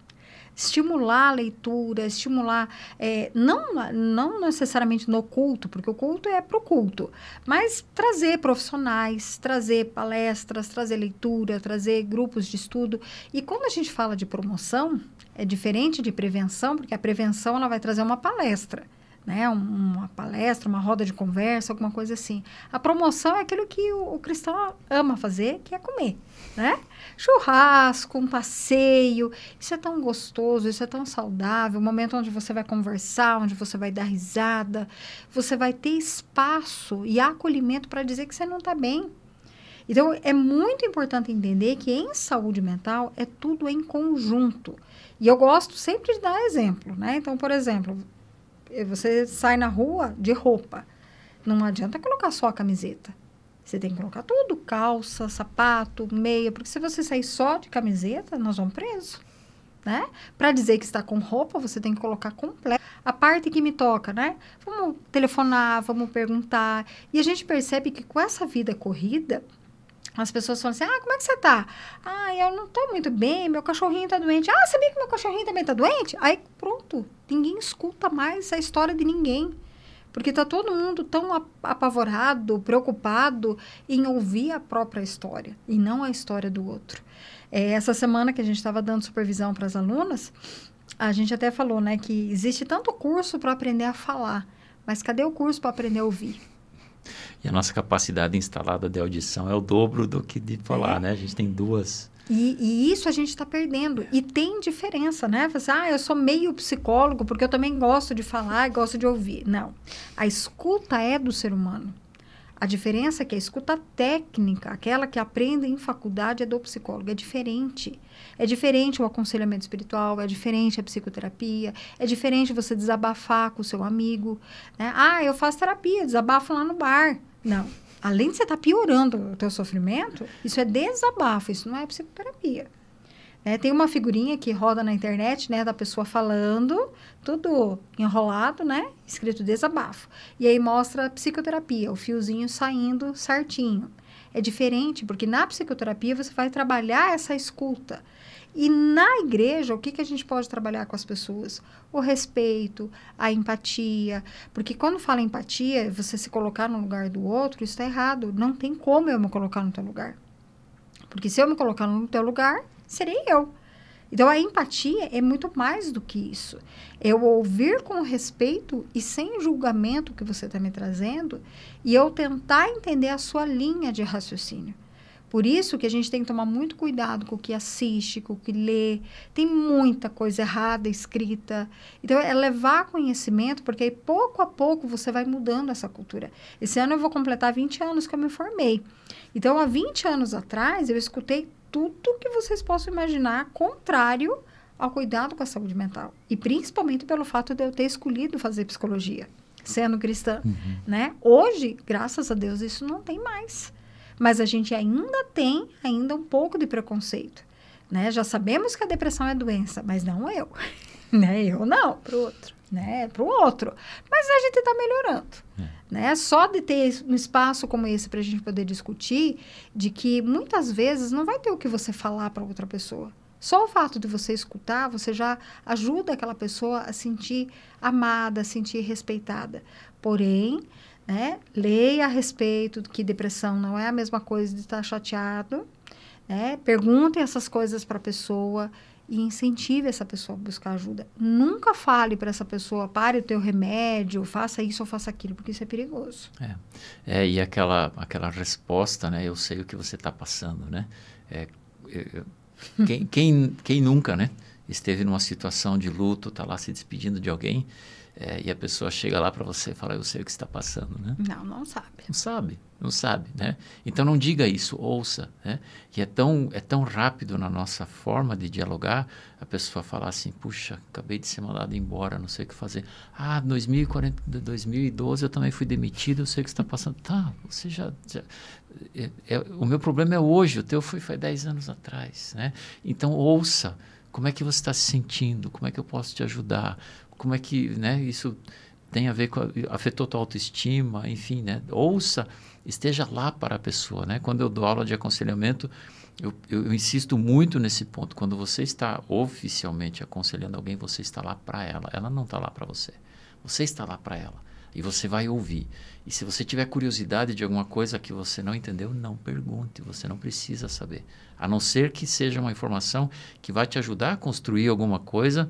estimular a leitura, estimular, é, não, não necessariamente no culto, porque o culto é para o culto, mas trazer profissionais, trazer palestras, trazer leitura, trazer grupos de estudo. E quando a gente fala de promoção, é diferente de prevenção, porque a prevenção ela vai trazer uma palestra né? uma palestra, uma roda de conversa, alguma coisa assim. A promoção é aquilo que o, o, cristão ama fazer, que é comer, né? Churrasco, um passeio, isso é tão gostoso, isso é tão saudável, um momento onde você vai conversar, onde você vai dar risada, você vai ter espaço e acolhimento para dizer que você não está bem. Então, é muito importante entender que em saúde mental é tudo em conjunto. E eu gosto sempre de dar exemplo, né? Então, por exemplo, você sai na rua de roupa. Não adianta colocar só a camiseta. Você tem que colocar tudo: calça, sapato, meia. Porque se você sair só de camiseta, nós vamos preso. né? Para dizer que está com roupa, você tem que colocar completo. A parte que me toca, né? Vamos telefonar, vamos perguntar. E a gente percebe que com essa vida corrida, as pessoas falam assim: ah, como é que você tá? Ah, eu não tô muito bem, meu cachorrinho tá doente. Ah, sabia que meu cachorrinho também tá doente? Aí pronto, ninguém escuta mais a história de ninguém. Porque tá todo mundo tão apavorado, preocupado em ouvir a própria história e não a história do outro. É, essa semana que a gente estava dando supervisão para as alunas, a gente até falou, né, que existe tanto curso para aprender a falar, mas cadê o curso para aprender a ouvir? E a nossa capacidade instalada de audição é o dobro do que de falar, é. né? A gente tem duas. E, e isso a gente está perdendo. E tem diferença, né? Você, ah, eu sou meio psicólogo porque eu também gosto de falar e gosto de ouvir. Não. A escuta é do ser humano. A diferença é que a escuta técnica, aquela que aprende em faculdade, é do psicólogo. É diferente. É diferente o aconselhamento espiritual, é diferente a psicoterapia, é diferente você desabafar com o seu amigo. Né? Ah, eu faço terapia, desabafo lá no bar. Não. Além de você estar tá piorando o teu sofrimento, isso é desabafo, isso não é psicoterapia. É, tem uma figurinha que roda na internet, né, da pessoa falando, tudo enrolado, né, escrito desabafo. E aí mostra a psicoterapia, o fiozinho saindo certinho. É diferente, porque na psicoterapia você vai trabalhar essa escuta. E na igreja, o que, que a gente pode trabalhar com as pessoas? O respeito, a empatia. Porque quando fala empatia, você se colocar no lugar do outro, isso está errado. Não tem como eu me colocar no teu lugar. Porque se eu me colocar no teu lugar, serei eu. Então, a empatia é muito mais do que isso. Eu ouvir com respeito e sem julgamento o que você está me trazendo e eu tentar entender a sua linha de raciocínio. Por isso que a gente tem que tomar muito cuidado com o que assiste, com o que lê. Tem muita coisa errada escrita. Então, é levar conhecimento, porque aí pouco a pouco você vai mudando essa cultura. Esse ano eu vou completar 20 anos que eu me formei. Então, há 20 anos atrás, eu escutei tudo que vocês possam imaginar contrário ao cuidado com a saúde mental. E principalmente pelo fato de eu ter escolhido fazer psicologia, sendo cristã, uhum. né? Hoje, graças a Deus, isso não tem mais. Mas a gente ainda tem ainda um pouco de preconceito, né? Já sabemos que a depressão é doença, mas não eu, né? Eu não. Pro outro. Né? Pro outro. Mas a gente está melhorando. É. Né? Só de ter um espaço como esse para a gente poder discutir, de que muitas vezes não vai ter o que você falar para outra pessoa. Só o fato de você escutar, você já ajuda aquela pessoa a sentir amada, a sentir respeitada. Porém, né, leia a respeito que depressão não é a mesma coisa de estar chateado. Né? Perguntem essas coisas para a pessoa e incentive essa pessoa a buscar ajuda. Nunca fale para essa pessoa, pare o teu remédio, faça isso ou faça aquilo, porque isso é perigoso. É, é e aquela, aquela resposta, né? Eu sei o que você está passando, né? É, eu, quem, quem, quem nunca, né? Esteve numa situação de luto, está lá se despedindo de alguém é, e a pessoa chega lá para você e fala, eu sei o que está passando, né? Não, não sabe. Não sabe, não sabe, né? Então não diga isso, ouça, né? E é tão, é tão rápido na nossa forma de dialogar, a pessoa falar assim, puxa, acabei de ser mandado embora, não sei o que fazer. Ah, 2040, 2012 eu também fui demitido, eu sei o que está passando. Tá, você já... já é, é, o meu problema é hoje, o teu foi, foi 10 anos atrás, né? Então ouça, como é que você está se sentindo? Como é que eu posso te ajudar? Como é que né, isso tem a ver com afetou tua autoestima, enfim, né? Ouça, esteja lá para a pessoa, né? Quando eu dou aula de aconselhamento, eu, eu, eu insisto muito nesse ponto. Quando você está oficialmente aconselhando alguém, você está lá para ela. Ela não está lá para você. Você está lá para ela e você vai ouvir. E se você tiver curiosidade de alguma coisa que você não entendeu, não pergunte, você não precisa saber. A não ser que seja uma informação que vai te ajudar a construir alguma coisa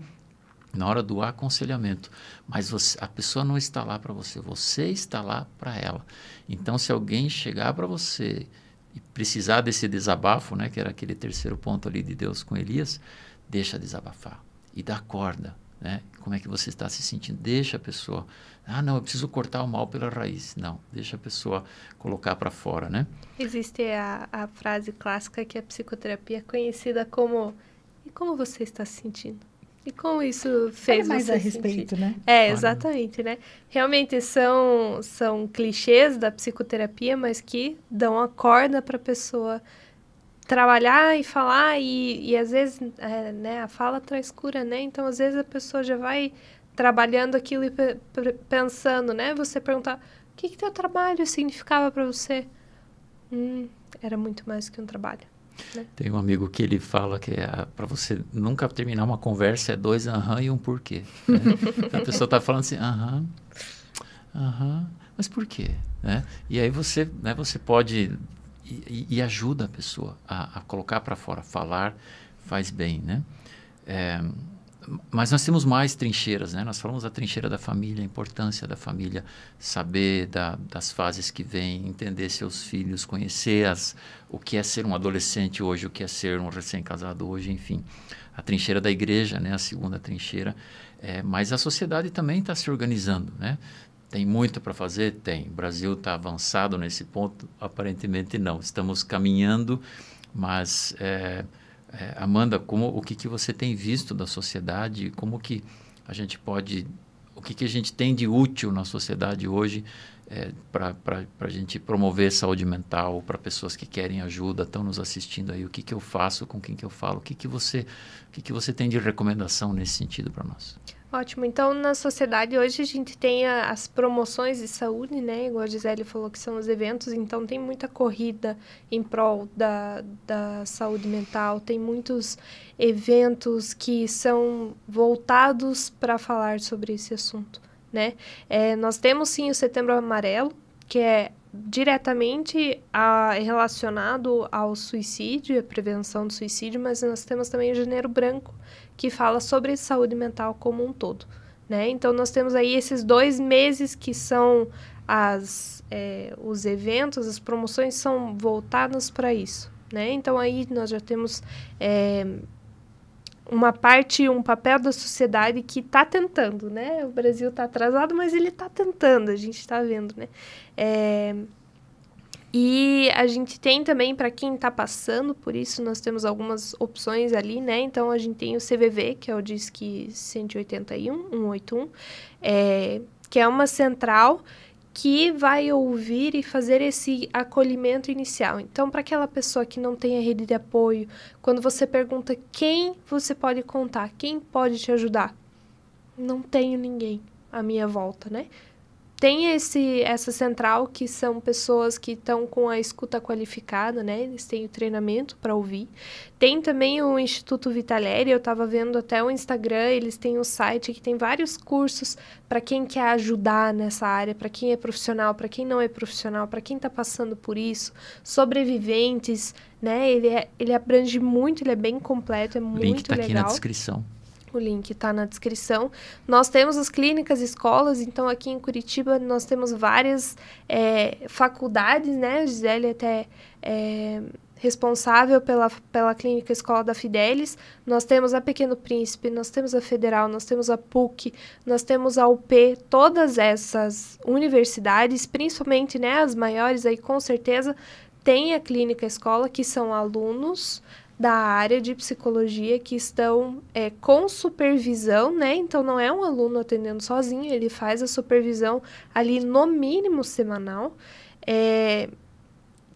na hora do aconselhamento. Mas você, a pessoa não está lá para você, você está lá para ela. Então, se alguém chegar para você e precisar desse desabafo, né, que era aquele terceiro ponto ali de Deus com Elias, deixa desabafar e dá corda. Né? Como é que você está se sentindo? Deixa a pessoa. Ah, não, eu preciso cortar o mal pela raiz. Não, deixa a pessoa colocar para fora, né? Existe a, a frase clássica que a psicoterapia é conhecida como e como você está se sentindo? E como isso fez mais você a respeito, sentir? né? É, exatamente, né? Realmente são, são clichês da psicoterapia, mas que dão a corda para a pessoa trabalhar e falar e, e às vezes é, né, a fala traz cura, né? Então às vezes a pessoa já vai trabalhando aquilo e pensando, né? Você perguntar o que que teu trabalho significava para você? Hum, era muito mais que um trabalho. Né? Tem um amigo que ele fala que é, para você nunca terminar uma conversa é dois aham e um porquê. Né? a pessoa está falando assim, aham, aham, mas por quê? Né? E aí você, né, você pode e, e ajuda a pessoa a, a colocar para fora, falar faz bem, né? É, mas nós temos mais trincheiras, né? Nós falamos da trincheira da família, a importância da família, saber da, das fases que vêm, entender seus filhos, conhecer as, o que é ser um adolescente hoje, o que é ser um recém-casado hoje, enfim. A trincheira da igreja, né? A segunda trincheira. É, mas a sociedade também está se organizando, né? Tem muito para fazer? Tem. O Brasil está avançado nesse ponto? Aparentemente não. Estamos caminhando, mas é, é, Amanda, como o que, que você tem visto da sociedade? Como que a gente pode, o que, que a gente tem de útil na sociedade hoje é, para a gente promover saúde mental para pessoas que querem ajuda, estão nos assistindo aí? O que, que eu faço, com quem que eu falo? O que, que você, o que, que você tem de recomendação nesse sentido para nós? Ótimo. Então, na sociedade hoje a gente tem a, as promoções de saúde, né? Igual a Gisele falou que são os eventos, então tem muita corrida em prol da, da saúde mental, tem muitos eventos que são voltados para falar sobre esse assunto, né? É, nós temos sim o Setembro Amarelo, que é diretamente a, relacionado ao suicídio, a prevenção do suicídio, mas nós temos também o Janeiro Branco, que fala sobre saúde mental como um todo. Né? Então, nós temos aí esses dois meses que são as, é, os eventos, as promoções são voltadas para isso. Né? Então, aí nós já temos é, uma parte, um papel da sociedade que está tentando. Né? O Brasil está atrasado, mas ele está tentando, a gente está vendo. Né? É, e a gente tem também, para quem está passando por isso, nós temos algumas opções ali, né? Então, a gente tem o CVV, que é o DISC 181, 181, é, que é uma central que vai ouvir e fazer esse acolhimento inicial. Então, para aquela pessoa que não tem a rede de apoio, quando você pergunta quem você pode contar, quem pode te ajudar, não tenho ninguém à minha volta, né? Tem esse, essa central que são pessoas que estão com a escuta qualificada, né? Eles têm o treinamento para ouvir. Tem também o Instituto Vitaleri, eu estava vendo até o Instagram, eles têm um site que tem vários cursos para quem quer ajudar nessa área, para quem é profissional, para quem não é profissional, para quem está passando por isso, sobreviventes, né? Ele, é, ele abrange muito, ele é bem completo, é muito legal. O link está aqui na descrição. O link está na descrição. Nós temos as clínicas, escolas, então aqui em Curitiba nós temos várias é, faculdades, né? A Gisele até é responsável pela, pela clínica escola da Fidelis. Nós temos a Pequeno Príncipe, nós temos a Federal, nós temos a PUC, nós temos a UP, todas essas universidades, principalmente né, as maiores aí com certeza, tem a clínica escola, que são alunos da área de psicologia que estão é, com supervisão, né? Então não é um aluno atendendo sozinho, ele faz a supervisão ali no mínimo semanal. É,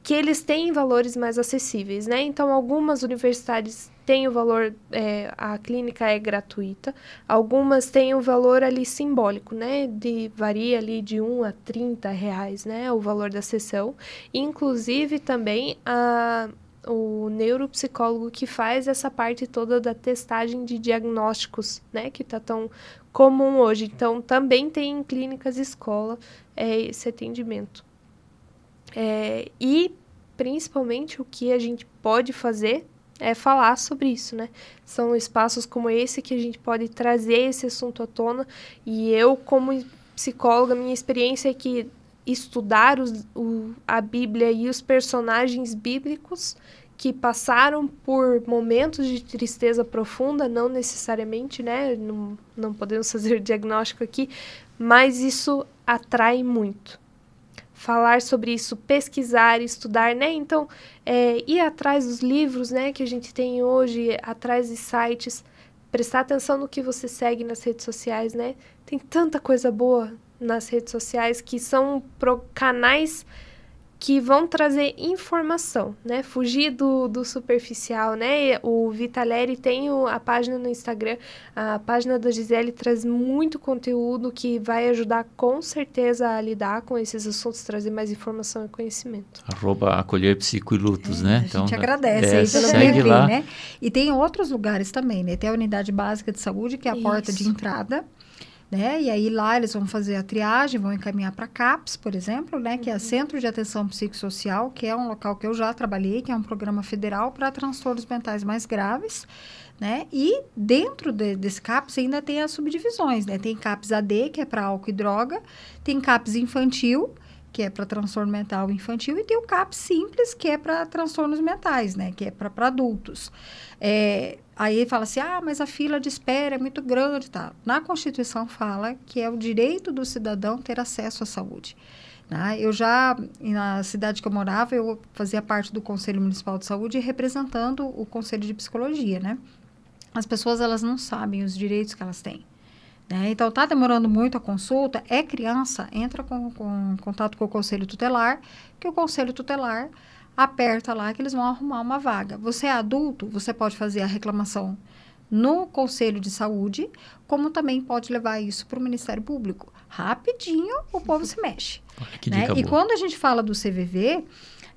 que eles têm valores mais acessíveis, né? Então, algumas universidades têm o valor, é, a clínica é gratuita, algumas têm o valor ali simbólico, né? De, varia ali de 1 a 30 reais, né? O valor da sessão. Inclusive, também a o neuropsicólogo que faz essa parte toda da testagem de diagnósticos, né, que está tão comum hoje. Então, também tem em clínicas escola é, esse atendimento. É, e, principalmente, o que a gente pode fazer é falar sobre isso, né? São espaços como esse que a gente pode trazer esse assunto à tona. E eu, como psicóloga, minha experiência é que estudar os, o, a Bíblia e os personagens bíblicos que passaram por momentos de tristeza profunda, não necessariamente, né? Não, não podemos fazer diagnóstico aqui, mas isso atrai muito. Falar sobre isso, pesquisar, estudar, né? Então, é, ir atrás dos livros, né, que a gente tem hoje, atrás de sites, prestar atenção no que você segue nas redes sociais, né? Tem tanta coisa boa nas redes sociais que são pro canais que vão trazer informação, né? Fugir do, do superficial, né? O Vitaleri tem o, a página no Instagram, a página da Gisele traz muito conteúdo que vai ajudar com certeza a lidar com esses assuntos, trazer mais informação e conhecimento. Arroba acolher psico e lutos, é, né? A gente então, agradece é, aí pelo segue lá. né? E tem outros lugares também, né? Tem a unidade básica de saúde, que é a Isso. porta de entrada né? E aí lá eles vão fazer a triagem, vão encaminhar para CAPS, por exemplo, né? Que é uhum. Centro de Atenção Psicossocial, que é um local que eu já trabalhei, que é um programa federal para transtornos mentais mais graves, né? E dentro de, desse CAPS ainda tem as subdivisões, né? Tem CAPS AD, que é para álcool e droga, tem CAPS infantil, que é para transtorno mental infantil, e tem o CAPS simples, que é para transtornos mentais, né? Que é para adultos. É, aí fala assim, ah, mas a fila de espera é muito grande, tá? Na Constituição fala que é o direito do cidadão ter acesso à saúde. Né? Eu já, na cidade que eu morava, eu fazia parte do Conselho Municipal de Saúde representando o Conselho de Psicologia, né? As pessoas, elas não sabem os direitos que elas têm. Né? Então, está demorando muito a consulta, é criança, entra com, com contato com o Conselho Tutelar, que o Conselho Tutelar aperta lá que eles vão arrumar uma vaga. Você é adulto, você pode fazer a reclamação no Conselho de Saúde, como também pode levar isso para o Ministério Público. Rapidinho o povo se mexe. Né? E quando a gente fala do CVV,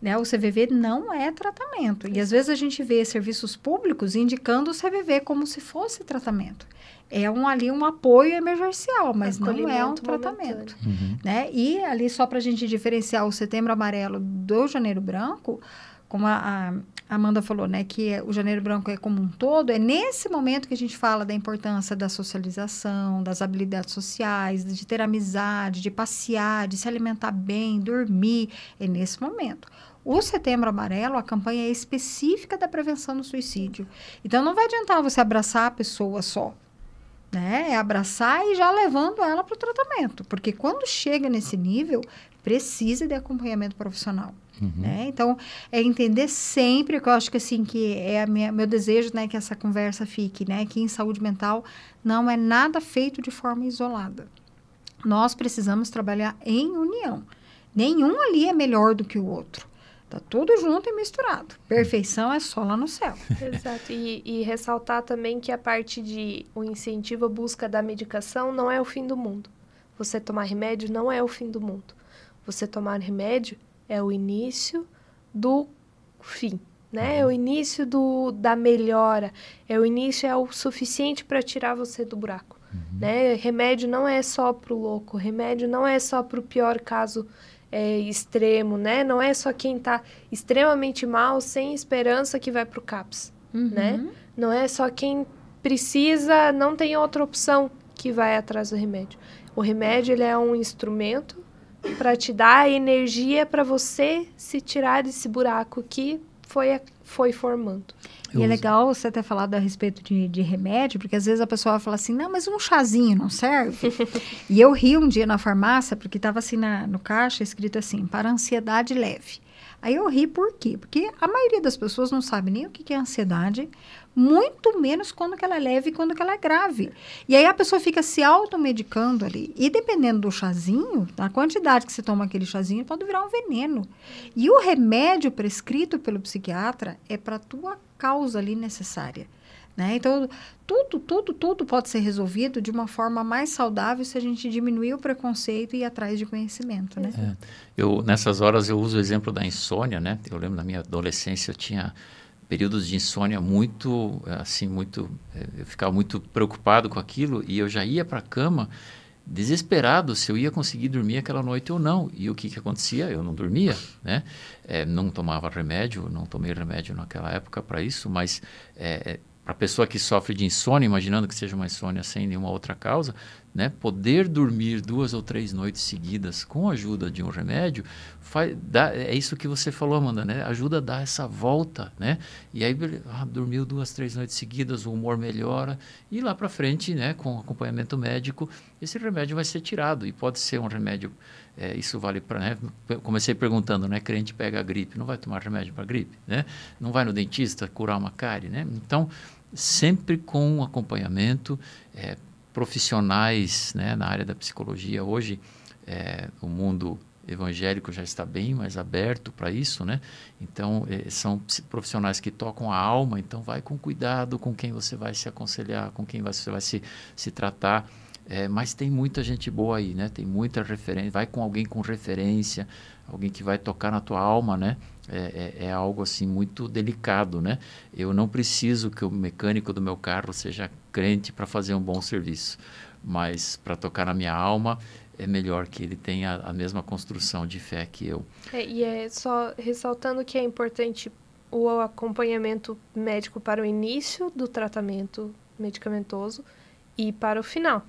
né, o CVV não é tratamento. E às vezes a gente vê serviços públicos indicando o CVV como se fosse tratamento é um ali um apoio emergencial, mas não é um tratamento, uhum. né? E ali só para a gente diferenciar o Setembro Amarelo do Janeiro Branco, como a, a Amanda falou, né, que é, o Janeiro Branco é como um todo, é nesse momento que a gente fala da importância da socialização, das habilidades sociais, de ter amizade, de passear, de se alimentar bem, dormir, é nesse momento. O Setembro Amarelo, a campanha é específica da prevenção do suicídio. Então, não vai adiantar você abraçar a pessoa só né? É abraçar e já levando ela para o tratamento. Porque quando chega nesse nível, precisa de acompanhamento profissional. Uhum. Né? Então, é entender sempre, que eu acho que assim, que é minha, meu desejo, né, que essa conversa fique, né, que em saúde mental não é nada feito de forma isolada. Nós precisamos trabalhar em união. Nenhum ali é melhor do que o outro. Tá tudo junto e misturado. Perfeição é só lá no céu. Exato. E, e, ressaltar também que a parte de o incentivo à busca da medicação não é o fim do mundo. Você tomar remédio não é o fim do mundo. Você tomar remédio é o início do fim, né? É o início do, da melhora. É o início, é o suficiente para tirar você do buraco. Uhum. Né? Remédio não é só para o louco. Remédio não é só para o pior caso é, extremo, né? Não é só quem está extremamente mal, sem esperança, que vai para o CAPS, uhum. né? Não é só quem precisa, não tem outra opção que vai atrás do remédio. O remédio ele é um instrumento para te dar energia para você se tirar desse buraco que foi, foi formando. E é legal você ter falado a respeito de, de remédio, porque às vezes a pessoa fala assim, não, mas um chazinho não serve? e eu ri um dia na farmácia, porque estava assim na, no caixa escrito assim, para ansiedade leve. Aí eu ri por quê? Porque a maioria das pessoas não sabe nem o que é ansiedade, muito menos quando que ela é leve e quando que ela é grave. E aí a pessoa fica se automedicando ali. E dependendo do chazinho, da quantidade que você toma aquele chazinho, pode virar um veneno. E o remédio prescrito pelo psiquiatra é para tua causa ali necessária. Né? Então, tudo, tudo, tudo pode ser resolvido de uma forma mais saudável se a gente diminuir o preconceito e ir atrás de conhecimento, né? É. Eu, nessas horas, eu uso o exemplo da insônia, né? Eu lembro na minha adolescência, eu tinha períodos de insônia muito, assim, muito... É, eu ficava muito preocupado com aquilo e eu já ia para a cama desesperado se eu ia conseguir dormir aquela noite ou não. E o que, que acontecia? Eu não dormia, né? É, não tomava remédio, não tomei remédio naquela época para isso, mas é, para a pessoa que sofre de insônia, imaginando que seja uma insônia sem nenhuma outra causa, né, poder dormir duas ou três noites seguidas com a ajuda de um remédio, faz, dá, é isso que você falou, Amanda, né, ajuda a dar essa volta, né, e aí ah, dormiu duas, três noites seguidas, o humor melhora, e lá para frente, né, com acompanhamento médico, esse remédio vai ser tirado, e pode ser um remédio, é, isso vale para, né, comecei perguntando, né, crente pega a gripe, não vai tomar remédio para gripe, né, não vai no dentista curar uma cárie, né, então, sempre com acompanhamento, é, profissionais né, na área da psicologia. Hoje, é, o mundo evangélico já está bem mais aberto para isso, né? Então, eh, são profissionais que tocam a alma, então vai com cuidado com quem você vai se aconselhar, com quem você vai se, se tratar. É, mas tem muita gente boa aí, né? Tem muita referência. Vai com alguém com referência, alguém que vai tocar na tua alma, né? É, é, é, algo assim muito delicado, né? Eu não preciso que o mecânico do meu carro seja crente para fazer um bom serviço, mas para tocar na minha alma é melhor que ele tenha a mesma construção de fé que eu. É, e é só ressaltando que é importante o acompanhamento médico para o início do tratamento medicamentoso e para o final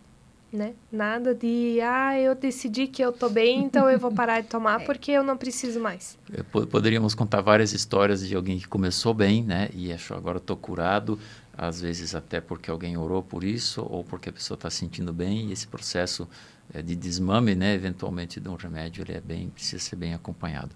né? Nada de, ah, eu decidi que eu tô bem, então eu vou parar de tomar é. porque eu não preciso mais. Poderíamos contar várias histórias de alguém que começou bem, né? E achou agora estou curado, às vezes até porque alguém orou por isso ou porque a pessoa está sentindo bem e esse processo é, de desmame, né? Eventualmente de um remédio, ele é bem, precisa ser bem acompanhado.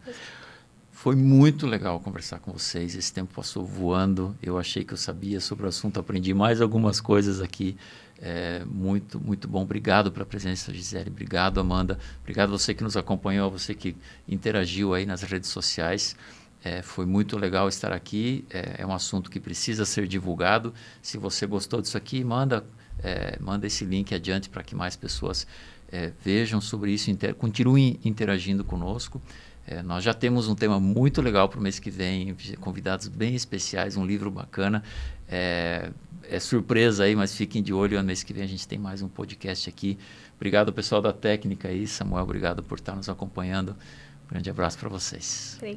Foi muito legal conversar com vocês. Esse tempo passou voando. Eu achei que eu sabia sobre o assunto, aprendi mais algumas coisas aqui. É, muito, muito bom. Obrigado pela presença, Gisele. Obrigado, Amanda. Obrigado você que nos acompanhou, você que interagiu aí nas redes sociais. É, foi muito legal estar aqui. É, é, um assunto que precisa ser divulgado. Se você gostou disso aqui, manda, é, manda esse link adiante para que mais pessoas é, vejam sobre isso, inter continuem interagindo conosco. É, nós já temos um tema muito legal para o mês que vem, convidados bem especiais, um livro bacana. É, é, surpresa aí, mas fiquem de olho. Mês que vem a gente tem mais um podcast aqui. Obrigado, pessoal da técnica aí. Samuel, obrigado por estar nos acompanhando. Um grande abraço para vocês. Obrigada.